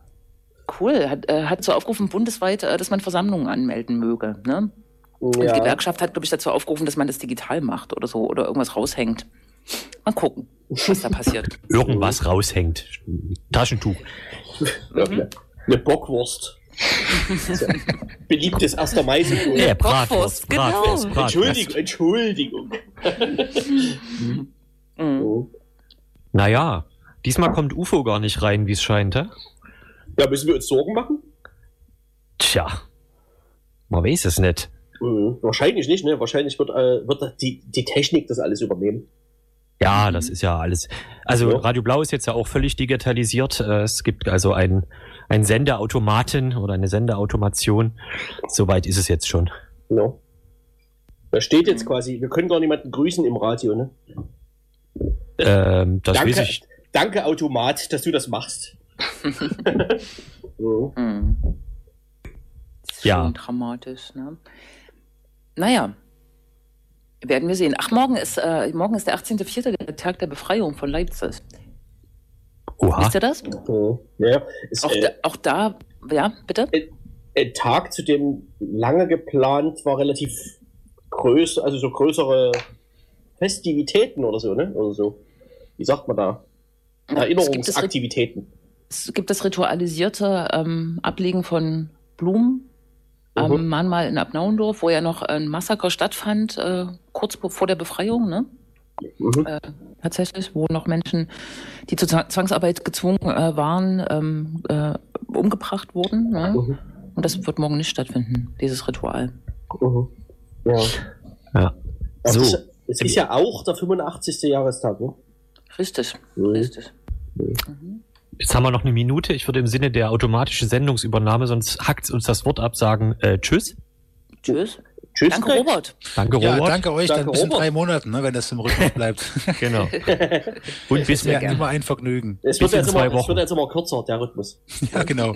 Cool, hat, äh, hat dazu aufgerufen bundesweit, äh, dass man Versammlungen anmelden möge. Ne? Ja. Und die Gewerkschaft hat, glaube ich, dazu aufgerufen, dass man das digital macht oder so oder irgendwas raushängt. Mal gucken, was da passiert. Irgendwas raushängt. Taschentuch. Mhm. Eine Bockwurst. Beliebtes 1. mai -Symbol. Ja, Bratwurst, genau. Bratwurst, Bratwurst. Entschuldigung, Entschuldigung. mhm. Naja, diesmal kommt UFO gar nicht rein, wie es scheint, hä? Ja, müssen wir uns Sorgen machen? Tja, man weiß es nicht. Mhm. Wahrscheinlich nicht, ne? Wahrscheinlich wird, äh, wird die, die Technik das alles übernehmen. Ja, das ist ja alles. Also. Radio Blau ist jetzt ja auch völlig digitalisiert. Äh, es gibt also ein, ein Sendeautomaten oder eine Sendeautomation. Soweit ist es jetzt schon. Ja. Da steht jetzt quasi, wir können gar niemanden grüßen im Radio, ne? Ähm, das danke, weiß ich. danke, Automat, dass du das machst. so. hm. Das ist ja. dramatisch, ne? Naja, werden wir sehen. Ach, morgen ist, äh, morgen ist der 18.04., der Tag der Befreiung von Leipzig. Oha. Wisst ihr das? Mhm. Ja, ist, auch, äh, da, auch, da, ja, bitte? Ein Tag, zu dem lange geplant war, relativ größer, also so größere Festivitäten oder so, ne? Oder so. Wie sagt man da? Erinnerungsaktivitäten. Es gibt das ritualisierte ähm, Ablegen von Blumen am mhm. Mahnmal in Abnauendorf, wo ja noch ein Massaker stattfand, äh, kurz vor der Befreiung, ne? Mhm. Äh, tatsächlich, wo noch Menschen, die zur Zwangsarbeit gezwungen äh, waren, ähm, äh, umgebracht wurden. Ne? Mhm. Und das wird morgen nicht stattfinden, dieses Ritual. Mhm. Ja. ja. So. Es, ist, es ist ja auch der 85. Jahrestag, ne? Richtig, mhm. richtig. Mhm. Jetzt haben wir noch eine Minute. Ich würde im Sinne der automatischen Sendungsübernahme, sonst hackt uns das Wort ab, sagen äh, Tschüss. Tschüss. Tschüss. Danke, Robert. Danke, Robert. Ja, danke euch. Danke, dann bis in drei Monaten, ne, wenn das im Rücken bleibt. genau. Und bis mir immer ein Vergnügen. Es wird, jetzt immer, es wird jetzt immer kürzer, der Rhythmus. ja, genau.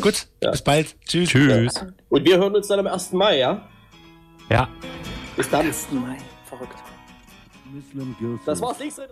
Gut, ja. bis bald. Tschüss. Tschüss. Und wir hören uns dann am 1. Mai, ja? Ja. Bis dann. 1. Mai. Verrückt. Das war's. Nächste.